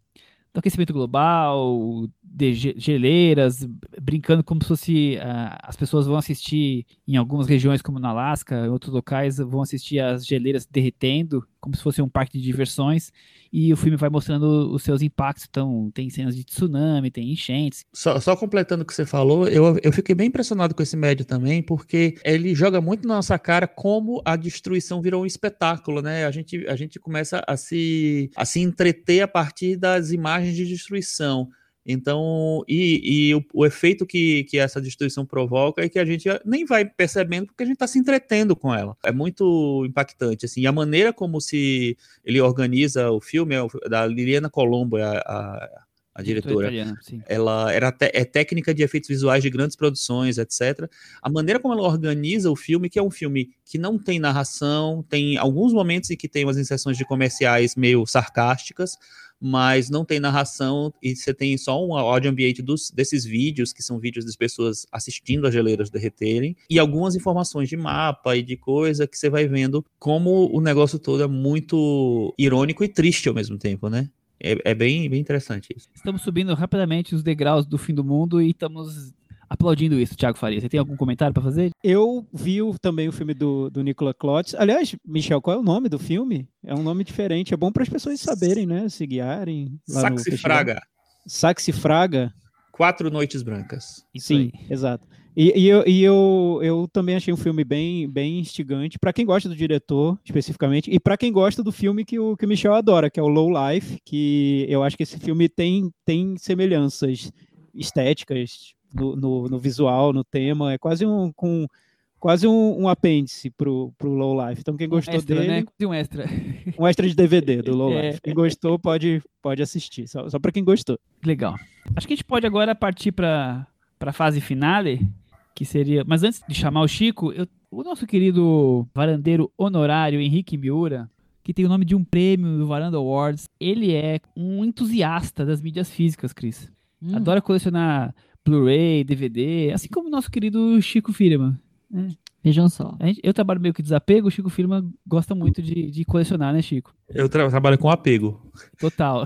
do aquecimento global, de geleiras, brincando como se fosse uh, as pessoas vão assistir em algumas regiões como no Alasca, em outros locais vão assistir as geleiras derretendo, como se fosse um parque de diversões, e o filme vai mostrando os seus impactos, então tem cenas de tsunami, tem enchentes. Só, só completando o que você falou, eu, eu fiquei bem impressionado com esse médio também, porque ele joga muito na nossa cara como a destruição virou um espetáculo, né? A gente, a gente começa a se, a se entreter a partir das imagens de destruição. Então, e, e o, o, efeito que, que essa destruição provoca é que a gente nem vai percebendo porque a gente está se entretendo com ela. É muito impactante, assim. E a maneira como se ele organiza o filme é da Liliana Colombo, a, a, a diretora. Ela era te, é técnica de efeitos visuais de grandes produções, etc. A maneira como ela organiza o filme, que é um filme que não tem narração, tem alguns momentos em que tem umas inserções de comerciais meio sarcásticas, mas não tem narração e você tem só um áudio ambiente dos, desses vídeos, que são vídeos das pessoas assistindo as geleiras derreterem, e algumas informações de mapa e de coisa que você vai vendo como o negócio todo é muito irônico e triste ao mesmo tempo, né? É, é bem, bem interessante isso. Estamos subindo rapidamente os degraus do fim do mundo e estamos aplaudindo isso, Thiago Faria. Você tem algum comentário para fazer? Eu vi também o filme do, do Nicolas Klotz. Aliás, Michel, qual é o nome do filme? É um nome diferente. É bom para as pessoas saberem, né? Se guiarem. Saxi Fraga. Saxi Fraga. Quatro Noites Brancas. Isso Sim, aí. exato. E, e, eu, e eu, eu também achei um filme bem, bem instigante, para quem gosta do diretor, especificamente, e para quem gosta do filme que o, que o Michel adora, que é o Low Life, que eu acho que esse filme tem, tem semelhanças estéticas, no, no, no, visual, no tema. É quase um, com, quase um, um apêndice pro, pro Low Life. Então, quem gostou um extra, dele. Né? Um extra. Um extra de DVD do Low é. Life. Quem gostou pode, pode assistir. Só, só para quem gostou. Legal. Acho que a gente pode agora partir para a fase finale, que seria. Mas antes de chamar o Chico, eu... o nosso querido varandeiro honorário Henrique Miura. Que tem o nome de um prêmio do Varanda Awards. Ele é um entusiasta das mídias físicas, Cris. Hum. Adora colecionar Blu-ray, DVD, assim como o nosso querido Chico Firman. Né? Vejam só. Eu trabalho meio que desapego, o Chico Firman gosta muito de, de colecionar, né, Chico? Eu tra trabalho com apego. Total.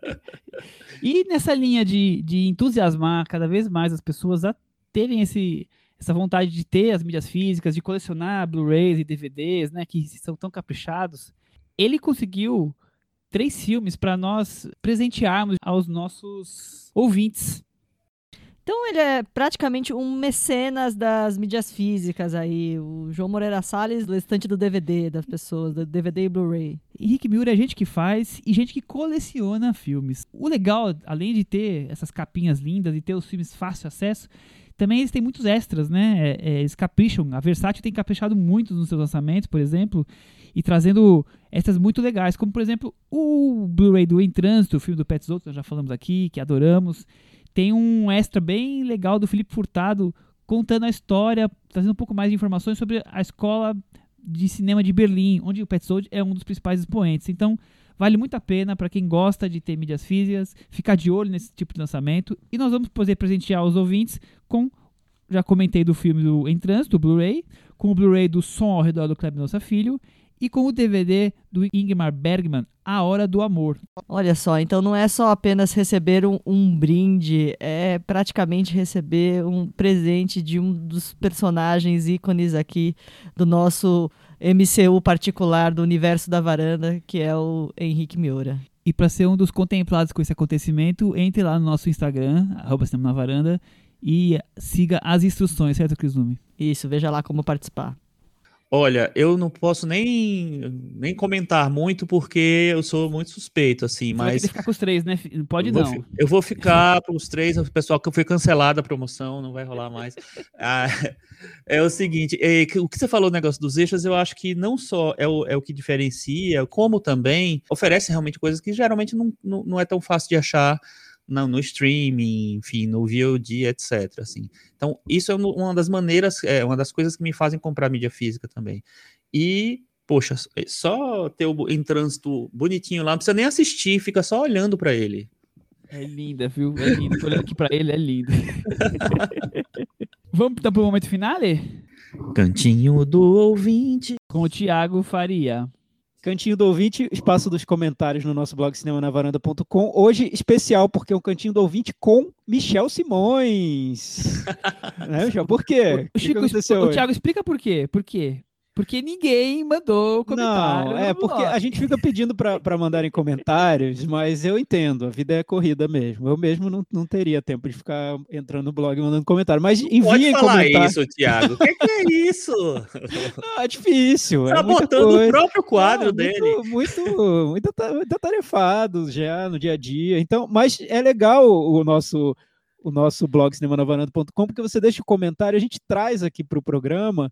e nessa linha de, de entusiasmar cada vez mais as pessoas a terem esse, essa vontade de ter as mídias físicas, de colecionar Blu-rays e DVDs, né, que são tão caprichados, ele conseguiu três filmes para nós presentearmos aos nossos ouvintes. Então ele é praticamente um mecenas das mídias físicas aí, o João Moreira Salles, o estante do DVD das pessoas, do DVD e Blu-ray. Henrique Miura é gente que faz e gente que coleciona filmes. O legal, além de ter essas capinhas lindas e ter os filmes fácil acesso, também eles têm muitos extras, né? É, é, eles capricham. A Versátil tem caprichado muito nos seus lançamentos, por exemplo, e trazendo extras muito legais, como por exemplo o Blu-ray do Em Trânsito, o filme do Pet Outros, nós já falamos aqui, que adoramos. Tem um extra bem legal do Felipe Furtado contando a história, trazendo um pouco mais de informações sobre a escola de cinema de Berlim, onde o Petzold é um dos principais expoentes. Então, vale muito a pena para quem gosta de ter mídias físicas, ficar de olho nesse tipo de lançamento. E nós vamos poder presentear os ouvintes com, já comentei do filme do Em Trânsito, do Blu-ray, com o Blu-ray do Som ao Redor do Clube Nossa Filho e com o DVD do Ingmar Bergman, A Hora do Amor. Olha só, então não é só apenas receber um, um, brinde, é praticamente receber um presente de um dos personagens ícones aqui do nosso MCU particular do universo da varanda, que é o Henrique Miura. E para ser um dos contemplados com esse acontecimento, entre lá no nosso Instagram, arroba na varanda, e siga as instruções, certo, Cris Lume? Isso, veja lá como participar. Olha, eu não posso nem, nem comentar muito porque eu sou muito suspeito, assim, Você vai mas querer ficar com os três, né? Pode eu vou, não. fi- eu vou ficar para os três, o pessoal que foi cancelada a promoção, não vai rolar mais. Ah, é o seguinte, é, o que você falou no negócio dos extras, eu acho que não só é o, é o que diferencia, como também oferece realmente coisas que geralmente não, não, não é tão fácil de achar no, no streaming, enfim, no VOD, etc. Assim. Então, isso é um- uma das maneiras, é uma das coisas que me fazem comprar mídia física também. E, poxa, só ter o em trânsito bonitinho lá, não precisa nem assistir, fica só olhando para ele. É linda, viu? É linda. Tô olhando aqui pra ele, é lindo. Vamos então pro momento finale? Cantinho do ouvinte. Com o Thiago Faria. Cantinho do Ouvinte, espaço dos comentários no nosso blog cinemanavaranda.com. Hoje, especial, porque é o Cantinho do Ouvinte com Michel Simões. né, Michel? Por quê? O Chico, o hoje? Thiago, explica por quê. Por quê? Porque ninguém mandou comentário. Não, é porque a gente fica pedindo para mandarem comentários, mas eu entendo, a vida é corrida mesmo. Eu mesmo não, não teria tempo de ficar entrando no blog e mandando comentário. Mas Pode enviem falar comentários. isso, Thiago. O que, que é isso? Não, é difícil. é tá muita botando o próprio quadro Não, dele. Muito, muito, muito ata- muito atarefado já no dia a dia. Então, mas é legal o nosso o nosso blog cinemanavaranda.com, porque você deixa o comentário, a gente traz aqui para o programa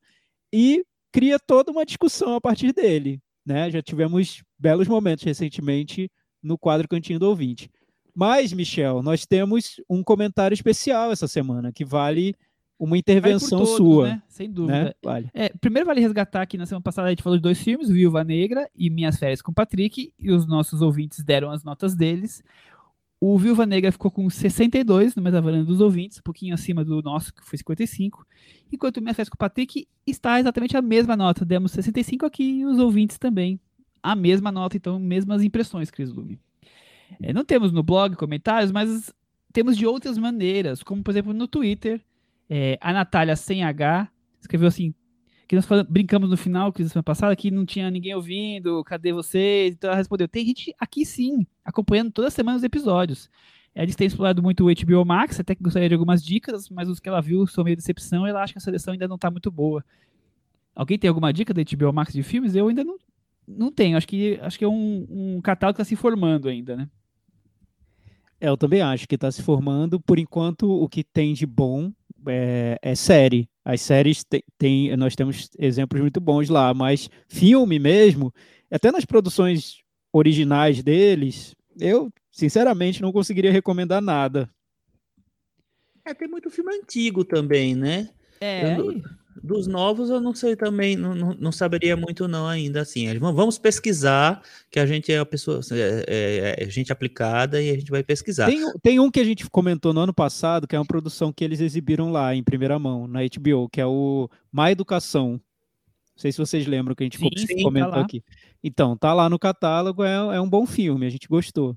e cria toda uma discussão a partir dele. Né? Já tivemos belos momentos recentemente no quadro Cantinho do Ouvinte. Mas, Michel, nós temos um comentário especial essa semana, que vale uma intervenção todos, sua. Né? Sem dúvida. Né? Vale. É, primeiro vale resgatar que na semana passada a gente falou de dois filmes, Viúva Negra e Minhas Férias com Patrick, e os nossos ouvintes deram as notas deles. O Viúva Negra ficou com 62 no metavaranda dos ouvintes, um pouquinho acima do nosso, que foi 55. Enquanto o Minhas Férias com Patrick está exatamente a mesma nota. Demos 65 aqui e os ouvintes também. A mesma nota, então, mesmas impressões, Cris Lume. É, não temos no blog comentários, mas temos de outras maneiras, como por exemplo no Twitter. É, a Natália sem H escreveu assim: que nós brincamos no final, que semana passada, que não tinha ninguém ouvindo, cadê vocês? Então ela respondeu: tem gente aqui sim, acompanhando toda semana os episódios. Eles têm explorado muito o HBO Max, até que gostaria de algumas dicas, mas os que ela viu são meio decepção e ela acha que a seleção ainda não está muito boa. Alguém tem alguma dica da HBO Max de filmes? Eu ainda não, não tenho. Acho que, acho que é um, um catálogo que está se formando ainda, né? É, eu também acho que está se formando. Por enquanto, o que tem de bom é, é série. As séries tem, tem- nós temos exemplos muito bons lá, mas filme mesmo, até nas produções originais deles, eu sinceramente não conseguiria recomendar nada. É, tem muito filme antigo também, né? É, Eu- Dos novos eu não sei também, não, não, não saberia muito não ainda, assim. Vamos- pesquisar, que a gente é a pessoa, é, é- é gente aplicada e a gente vai pesquisar. Tem, um- tem um que a gente comentou no ano passado, que é uma produção que eles exibiram lá em primeira mão, na HBO, que é o Má Educação. Não sei se vocês lembram que a gente Sim, co- sim, tá comentou aqui. Então, tá lá no catálogo, é, é um bom filme, a gente gostou.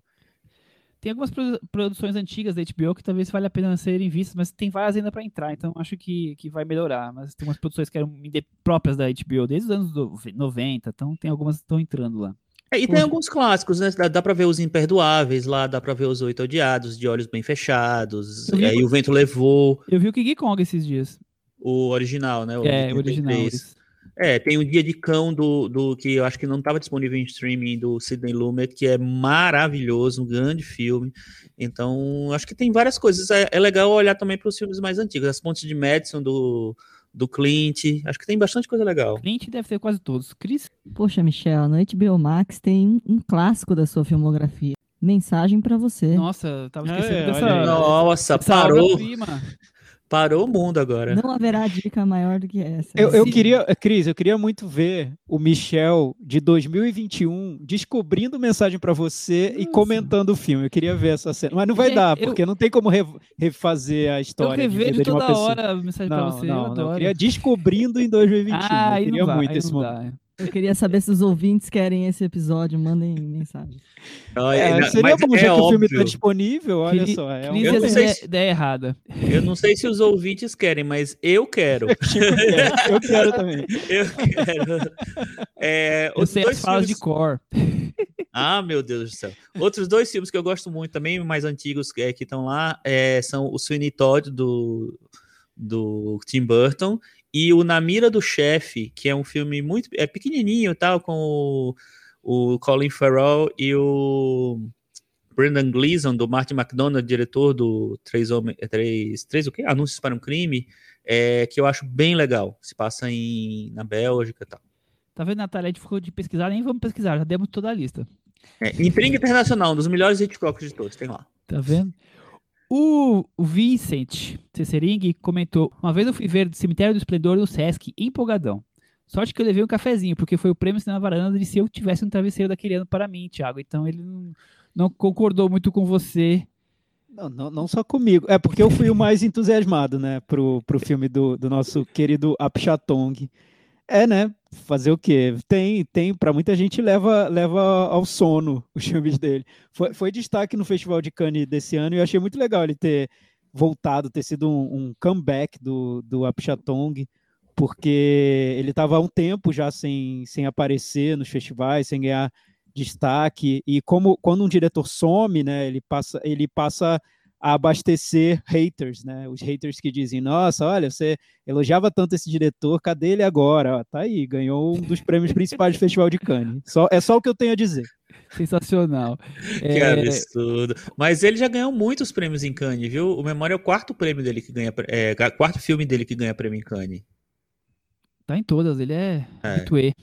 Tem algumas produ- produções antigas da HBO que talvez valha a pena serem vistas, mas tem várias ainda para entrar, então acho que, que vai melhorar. Mas tem umas produções que eram próprias da HBO desde os anos do- 90, então tem algumas que estão entrando lá. É, e tem alguns clássicos, né? Dá, dá pra ver os Imperdoáveis lá, dá pra ver os Oito Odiados, De Olhos Bem Fechados, vi- e aí O Vento Levou, Eu vi o King Kong esses dias. o original, né? O é, original. 83. eles- É, tem o Dia de Cão do, do que eu acho que não estava disponível em streaming do Sidney Lumet, que é maravilhoso, um grande filme. Então, acho que tem várias coisas. É, é legal olhar também para os filmes mais antigos, As Pontes de Madison do, do Clint. Acho que tem bastante coisa legal. Clint deve ter quase todos. Chris, Poxa, Michel, no HBO Max tem um clássico da sua filmografia. Mensagem pra você. nossa, eu tava É, esquecendo olha dessa. Nossa, dessa parou. Parou o mundo agora. Não haverá dica maior do que essa. Eu, eu queria, Cris, eu queria muito ver o Michel de 2021 descobrindo mensagem pra você e Nossa. comentando o filme. Eu queria ver essa cena, mas não vai dar, eu- porque não tem como re- refazer a Eu história de revejo toda pessoa. hora a mensagem pra Não, você. eu não, não. Eu adoro. queria descobrindo em 2021. Ah, eu queria não dá, muito esse não momento. dá. Eu queria saber se os ouvintes querem esse episódio. Mandem mensagem. Olha, É, não, seria bom, é já que o filme está óbvio. disponível, olha Cri- só. É um... Eu é não sei ideia, se- ideia errada. Eu não sei se os ouvintes querem, mas eu quero. Eu quero também. Eu quero. É, Eu sei dois as falas filmes- de cor. Ah, meu Deus do céu. Outros dois filmes que eu gosto muito também, mais antigos é, que estão lá, é, são o Sweeney Todd do, do Tim Burton e o Na Mira do Chefe, que é um filme muito é pequenininho, tal, com o, o Colin Farrell e o Brendan Gleeson, do Martin McDonagh, diretor do Três Homens, é, Três, Três o quê? Anúncios para um Crime, é, que eu acho bem legal. Se passa em, na Bélgica e tal. Tá vendo, Natália? A gente ficou de pesquisar, nem vamos pesquisar, já demos toda a lista. É, Intriga Internacional, um dos melhores Hitchcock de todos, tem lá. Tá vendo? O Vincent Cessering comentou: Uma vez eu fui ver o Cemitério do Esplendor no Sesc, empolgadão. Sorte que eu levei um cafezinho, porque foi o prêmio na varanda de se eu tivesse um travesseiro daquele ano para mim, Thiago. Então ele não, não concordou muito com você. Não, não, não, só comigo. É porque eu fui o mais entusiasmado, né, pro, pro filme do, do nosso querido Apchatong. É, né? Fazer o quê? Tem, tem, para muita gente leva leva ao sono os filmes dele. Foi, foi destaque no Festival de Cannes desse ano e eu achei muito legal ele ter voltado, ter sido um, um comeback do, do Apchatong, porque ele estava há um tempo já sem, sem aparecer nos festivais, sem ganhar destaque. E como quando um diretor some, né, ele passa, ele passa a abastecer haters, né? Os haters que dizem, nossa, olha, você elogiava tanto esse diretor, cadê ele agora? Ó, tá aí, ganhou um dos prêmios principais do Festival de Cannes. Só, é só o que eu tenho a dizer. Sensacional. Que é... absurdo. Mas ele já ganhou muitos prêmios em Cannes, viu? O Memória é o quarto prêmio dele que ganha, é, quarto filme dele que ganha prêmio em Cannes. Tá em todas, ele é, é. habitué.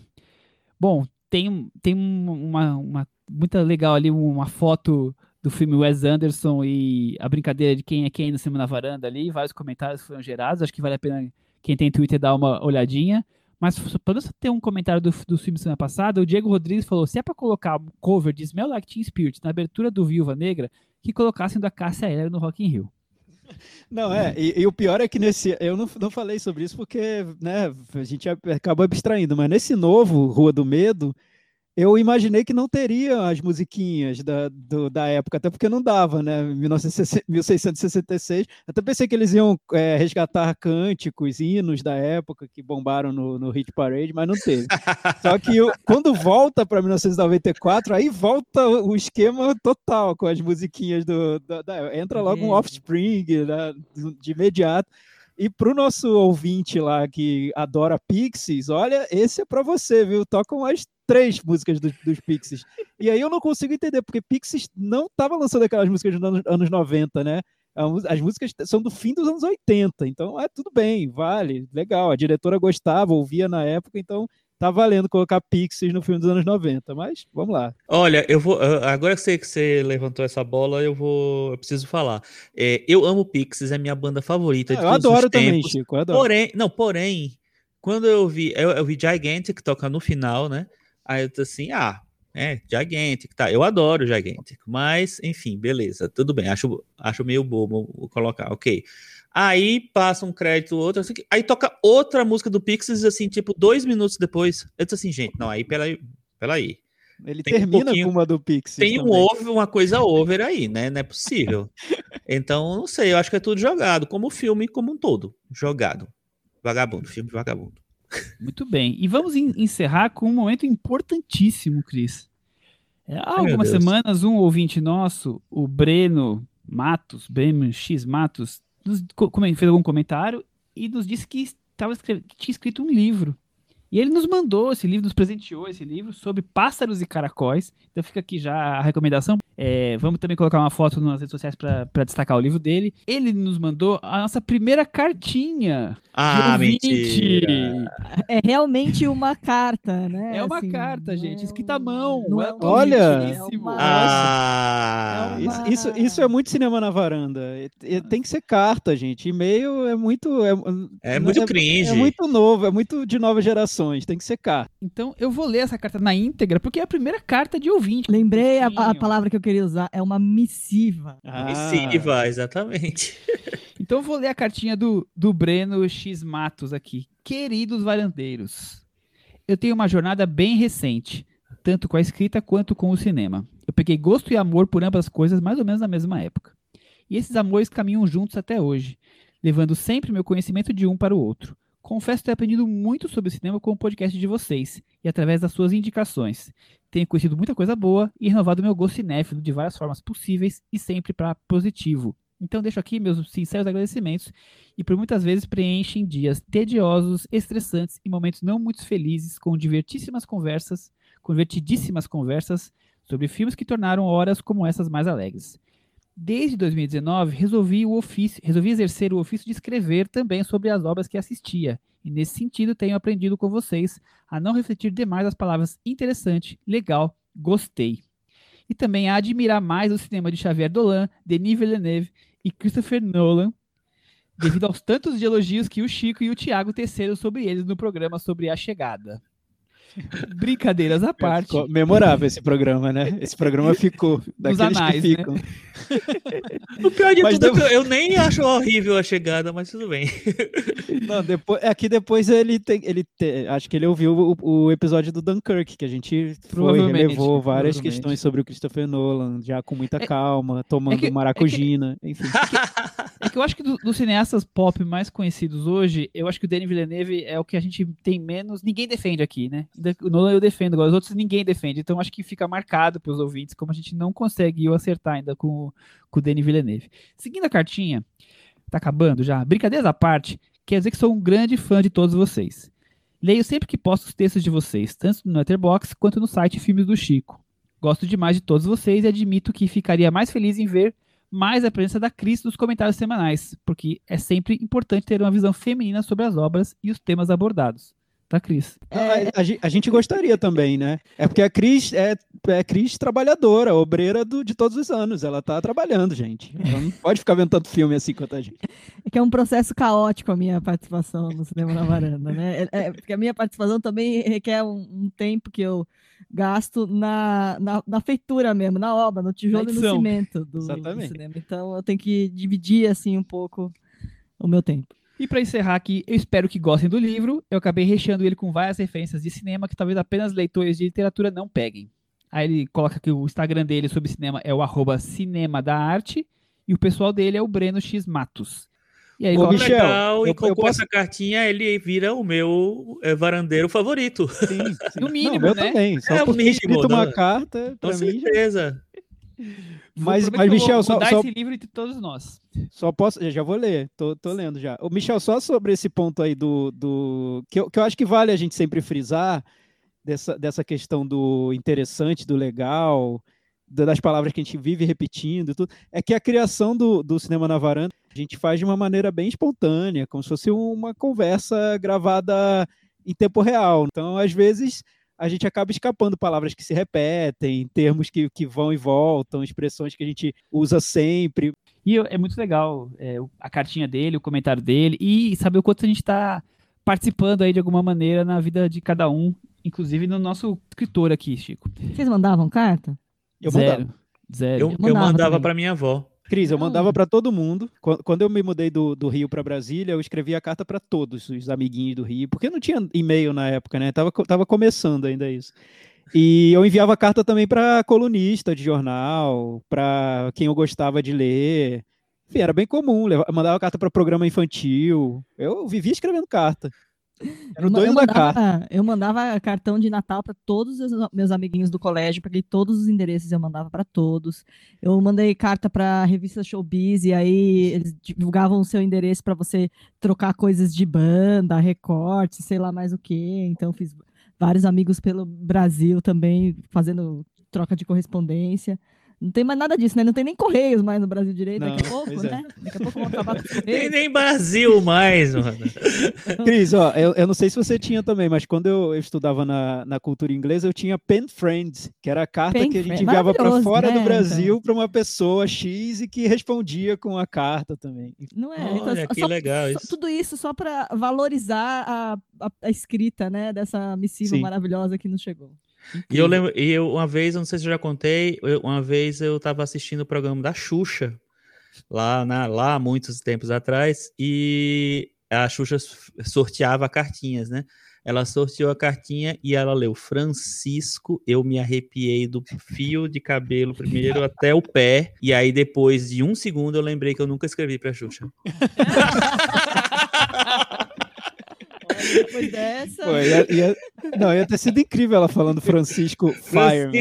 Bom, tem, tem uma, uma muita legal ali, uma foto do filme Wes Anderson e a brincadeira de quem é quem no cima na varanda ali, vários comentários foram gerados, acho que vale a pena quem tem Twitter dar uma olhadinha. Mas para você ter um comentário do, do filme semana passada, o Diego Rodrigues falou: se é para colocar cover de Smell Like Teen Spirit na abertura do Viúva Negra, que colocassem da Cássia Eller no Rock in Rio. Não, é, e, e, o pior é que nesse. Eu não, não falei sobre isso porque né, a gente acabou abstraindo, mas nesse novo Rua do Medo, eu imaginei que não teria as musiquinhas da, do, da época, até porque não dava, né? 1666. Até pensei que eles iam é, resgatar cânticos, hinos da época que bombaram no, no Hit Parade, mas não teve. Só que eu, quando volta para 1994, aí volta o esquema total com as musiquinhas do. Da, da, entra logo um Offspring né, de imediato. E para o nosso ouvinte lá que adora Pixies, olha, esse é para você, viu? Tocam as três músicas do, dos Pixies. E aí eu não consigo entender, porque Pixies não estava lançando aquelas músicas dos anos, anos 90, né? As músicas são do fim dos anos 80, então é tudo bem, vale, legal. A diretora gostava, ouvia na época, então tá valendo colocar Pixies no filme dos anos 90, mas vamos lá. Olha, eu vou. Agora que você, que você levantou essa bola, eu vou. Eu preciso falar. É, eu amo Pixies, é minha banda favorita. Ah, eu adoro também, Chico. Eu adoro. Porém, não, porém, quando eu vi. Eu, eu vi Gigantic, toca no final, né? Aí eu tô assim, ah, é, Gigantic, tá. Eu adoro Gigantic, mas, enfim, beleza, tudo bem. Acho, acho meio bobo colocar, ok. Aí passa um crédito, outro, assim, aí toca outra música do Pixies, assim, tipo, dois minutos depois. Eu disse assim, gente, não, aí, peraí, peraí. Ele tem termina um com uma do Pixies. Tem um over, uma coisa over aí, né? Não é possível. então, não sei, eu acho que é tudo jogado, como o filme como um todo. Jogado. Vagabundo, filme vagabundo. Muito bem. E vamos encerrar com um momento importantíssimo, Cris. É, há algumas semanas, um ouvinte nosso, o Breno Matos, Breno X Matos, nos, fez algum comentário e nos disse que, estava que tinha escrito um livro. E ele nos mandou esse livro, nos presenteou esse livro sobre pássaros e caracóis. Então fica aqui já a recomendação. É, vamos também colocar uma foto nas redes sociais para destacar o livro dele. Ele nos mandou a nossa primeira cartinha. Ah, mentira! É realmente uma carta, né? É uma assim, carta, gente, escrita à mão. É olha! É uma... Ah, é uma... Isso, isso, é muito cinema na varanda. Tem que ser carta, gente. E-mail é muito. É, é muito cringe. É muito novo, é muito de nova geração tem que ser carta. Então eu vou ler essa carta na íntegra, porque é a primeira carta de ouvinte. Lembrei a, a palavra que eu queria usar, é uma missiva. Ah. Missiva, exatamente. então eu vou ler a cartinha do, do Breno X Matos aqui. Queridos varandeiros, eu tenho uma jornada bem recente, tanto com a escrita quanto com o cinema. Eu peguei gosto e amor por ambas coisas mais ou menos na mesma época. E esses amores caminham juntos até hoje, levando sempre meu conhecimento de um para o outro. Confesso ter aprendido muito sobre cinema com o podcast de vocês e através das suas indicações. Tenho conhecido muita coisa boa e renovado meu gosto cinéfilo de várias formas possíveis e sempre para positivo. Então deixo aqui meus sinceros agradecimentos e por muitas vezes preenchem dias tediosos, estressantes e momentos não muito felizes com divertíssimas conversas, com divertidíssimas conversas sobre filmes que tornaram horas como essas mais alegres. Desde 2019, resolvi, o ofício, resolvi exercer o ofício de escrever também sobre as obras que assistia, e nesse sentido tenho aprendido com vocês a não refletir demais as palavras interessante, legal, gostei. E também a admirar mais o cinema de Xavier Dolan, Denis Villeneuve e Christopher Nolan, devido aos tantos de elogios que o Chico e o Tiago teceram sobre eles no programa sobre a chegada. Brincadeiras à parte. Ficou memorável esse programa, né? Esse programa ficou daqueles anais, que né? ficam. O pior de Mas tudo é depois- que eu nem acho horrível a chegada, mas tudo bem. Não, depois, é que depois ele tem, ele te- acho que ele ouviu o, o episódio do Dunkirk, que a gente foi, Provavelmente, relevou várias questões sobre o Christopher Nolan, já com muita É- calma, tomando que- maracujina, enfim. É que eu acho que do- dos cineastas pop mais conhecidos hoje, eu acho que o Denis Villeneuve é o que a gente tem menos. Ninguém defende aqui, né? O Nolan eu defendo, agora os outros ninguém defende. Então acho que fica marcado para os ouvintes, como a gente não conseguiu acertar ainda com, o- com o Denis Villeneuve. Seguindo a cartinha, tá acabando já. Brincadeiras à parte, quer dizer que sou um grande fã de todos vocês. Leio sempre que posto os textos de vocês, tanto no Letterboxd quanto no site Filmes do Chico. Gosto demais de todos vocês e admito que ficaria mais feliz em ver mais a presença da Cris nos comentários semanais, porque é sempre importante ter uma visão feminina sobre as obras e os temas abordados. Tá, Cris? Não, a, a gen- a gente gostaria também, né? É porque a Cris é, é Cris trabalhadora, obreira do- de todos os anos. Ela tá trabalhando, gente. Ela não pode ficar vendo tanto filme assim quanto a gente. É que é um processo caótico a minha participação no Cinema na Varanda, né? É, é, porque a minha participação também requer um, um tempo que eu gasto na, na, na feitura mesmo, na obra, no tijolo e no cimento do, do Exatamente. cinema. Então eu tenho que dividir assim um pouco o meu tempo. E para encerrar aqui, eu espero que gostem do livro. Eu acabei recheando ele com várias referências de cinema que talvez apenas leitores de literatura não peguem. Aí ele coloca que o Instagram dele sobre cinema é o arroba cinema da arte e o pessoal dele é o Breno X Matos. E aí ele Ô, coloca- Michel, Legal, e eu- com, eu com posso- essa cartinha ele vira o meu eh, varandeiro favorito. Sim, sim. No mínimo, não, meu né? também. Só É o mínimo, escrito uma né? carta, Com pra mim, já- certeza. Mas, mas Michel, só, só, esse livro entre todos nós. Só posso, já vou ler, tô, tô lendo já. O Michel, só sobre esse ponto aí do, do que, eu, que eu acho que vale a gente sempre frisar dessa, dessa questão do interessante, do legal, da- das palavras que a gente vive repetindo, tudo, é que a criação do, do cinema na varanda a gente faz de uma maneira bem espontânea, como se fosse uma conversa gravada em tempo real. Então, às vezes a gente acaba escapando palavras que se repetem, termos que, que vão e voltam, expressões que a gente usa sempre. E eu- é muito legal é, a cartinha dele, o comentário dele, e saber o quanto a gente está participando aí de alguma maneira na vida de cada um, inclusive no nosso escritor aqui, Chico. Vocês mandavam carta? Eu Zero. mandava. Zero. Eu, eu mandava para minha avó. Cris, eu mandava para todo mundo. Qu- Quando eu me mudei do, do Rio para Brasília, eu escrevia a carta para todos os amiguinhos do Rio, porque não tinha e-mail na época, né? Tava, tava começando ainda isso. E eu enviava carta também para colunista de jornal, para quem eu gostava de ler. Enfim, era bem comum. eu mandava carta para programa infantil. Eu vivia escrevendo carta. Era o doido da carta. mandava, eu mandava cartão de Natal para todos os meus amiguinhos do colégio, peguei todos os endereços eu mandava para todos. Eu mandei carta para revista Showbiz e aí eles divulgavam o seu endereço para você trocar coisas de banda, recortes, sei lá mais o que. Então fiz vários amigos pelo Brasil também fazendo troca de correspondência. Não tem mais nada disso, né? Não tem nem correios mais no Brasil direito. Daqui a Não, pouco, pois é. né? Daqui a pouco vão acabar com os Nem, Brasil mais, mano. Cris, ó, eu, eu não sei se você tinha também, mas quando eu, eu estudava na, na cultura inglesa, eu tinha Pen Friends, que era a carta Pen que a gente Friend, enviava para fora né, do Brasil para uma pessoa X e que respondia com a carta também. Não é? Olha, só- que só- legal só- isso. Tudo isso só para valorizar a, a- a escrita, né, dessa missiva Sim. maravilhosa que nos chegou. E eu lembro, e eu, uma vez, eu não sei se eu já contei, eu- uma vez eu estava assistindo o programa da Xuxa, lá, na, lá há muitos tempos atrás, e a Xuxa sorteava cartinhas, né? Ela sorteou a cartinha e ela leu Francisco, eu me arrepiei do fio de cabelo primeiro até o pé, e aí depois de um segundo eu lembrei que eu nunca escrevi pra Xuxa. Depois dessa. Pô, e, a- e a- Não, ia ter sido incrível ela falando Francisco Fireman.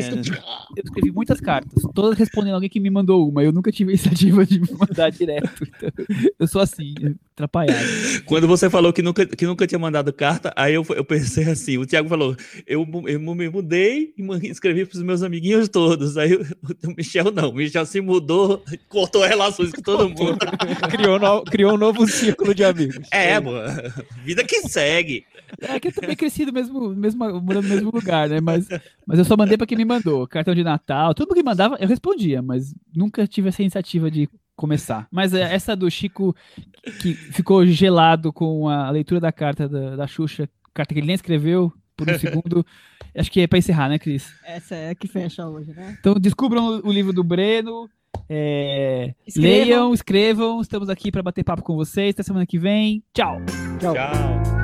Eu escrevi muitas cartas, todas respondendo alguém que me mandou uma. Eu nunca tive a iniciativa de mandar direto. Então, eu sou assim, atrapalhado. Quando você falou que nunca, que nunca tinha mandado carta, aí eu, eu pensei assim, o Thiago falou, eu, eu me mudei e escrevi para os meus amiguinhos todos. Aí o, o Michel não, o Michel se mudou, cortou relações com todo mundo. criou, no- criou um novo círculo de amigos. É, mano, vida que segue. É que eu também cresci no mesmo, mesmo, morando no mesmo lugar, né? Mas, mas eu só mandei pra quem me mandou. Cartão de Natal, tudo que mandava, eu respondia, mas nunca tive essa iniciativa de começar. Mas é, essa do Chico, que ficou gelado com a leitura da carta da, da Xuxa, carta que ele nem escreveu por um segundo, acho que é pra encerrar, né, Cris? Essa é a que fecha hoje, né? Então descubram o, livro do Breno. é, Escrevam. leiam, escrevam. Estamos aqui pra bater papo com vocês. Até semana que vem. Tchau. Tchau. Tchau.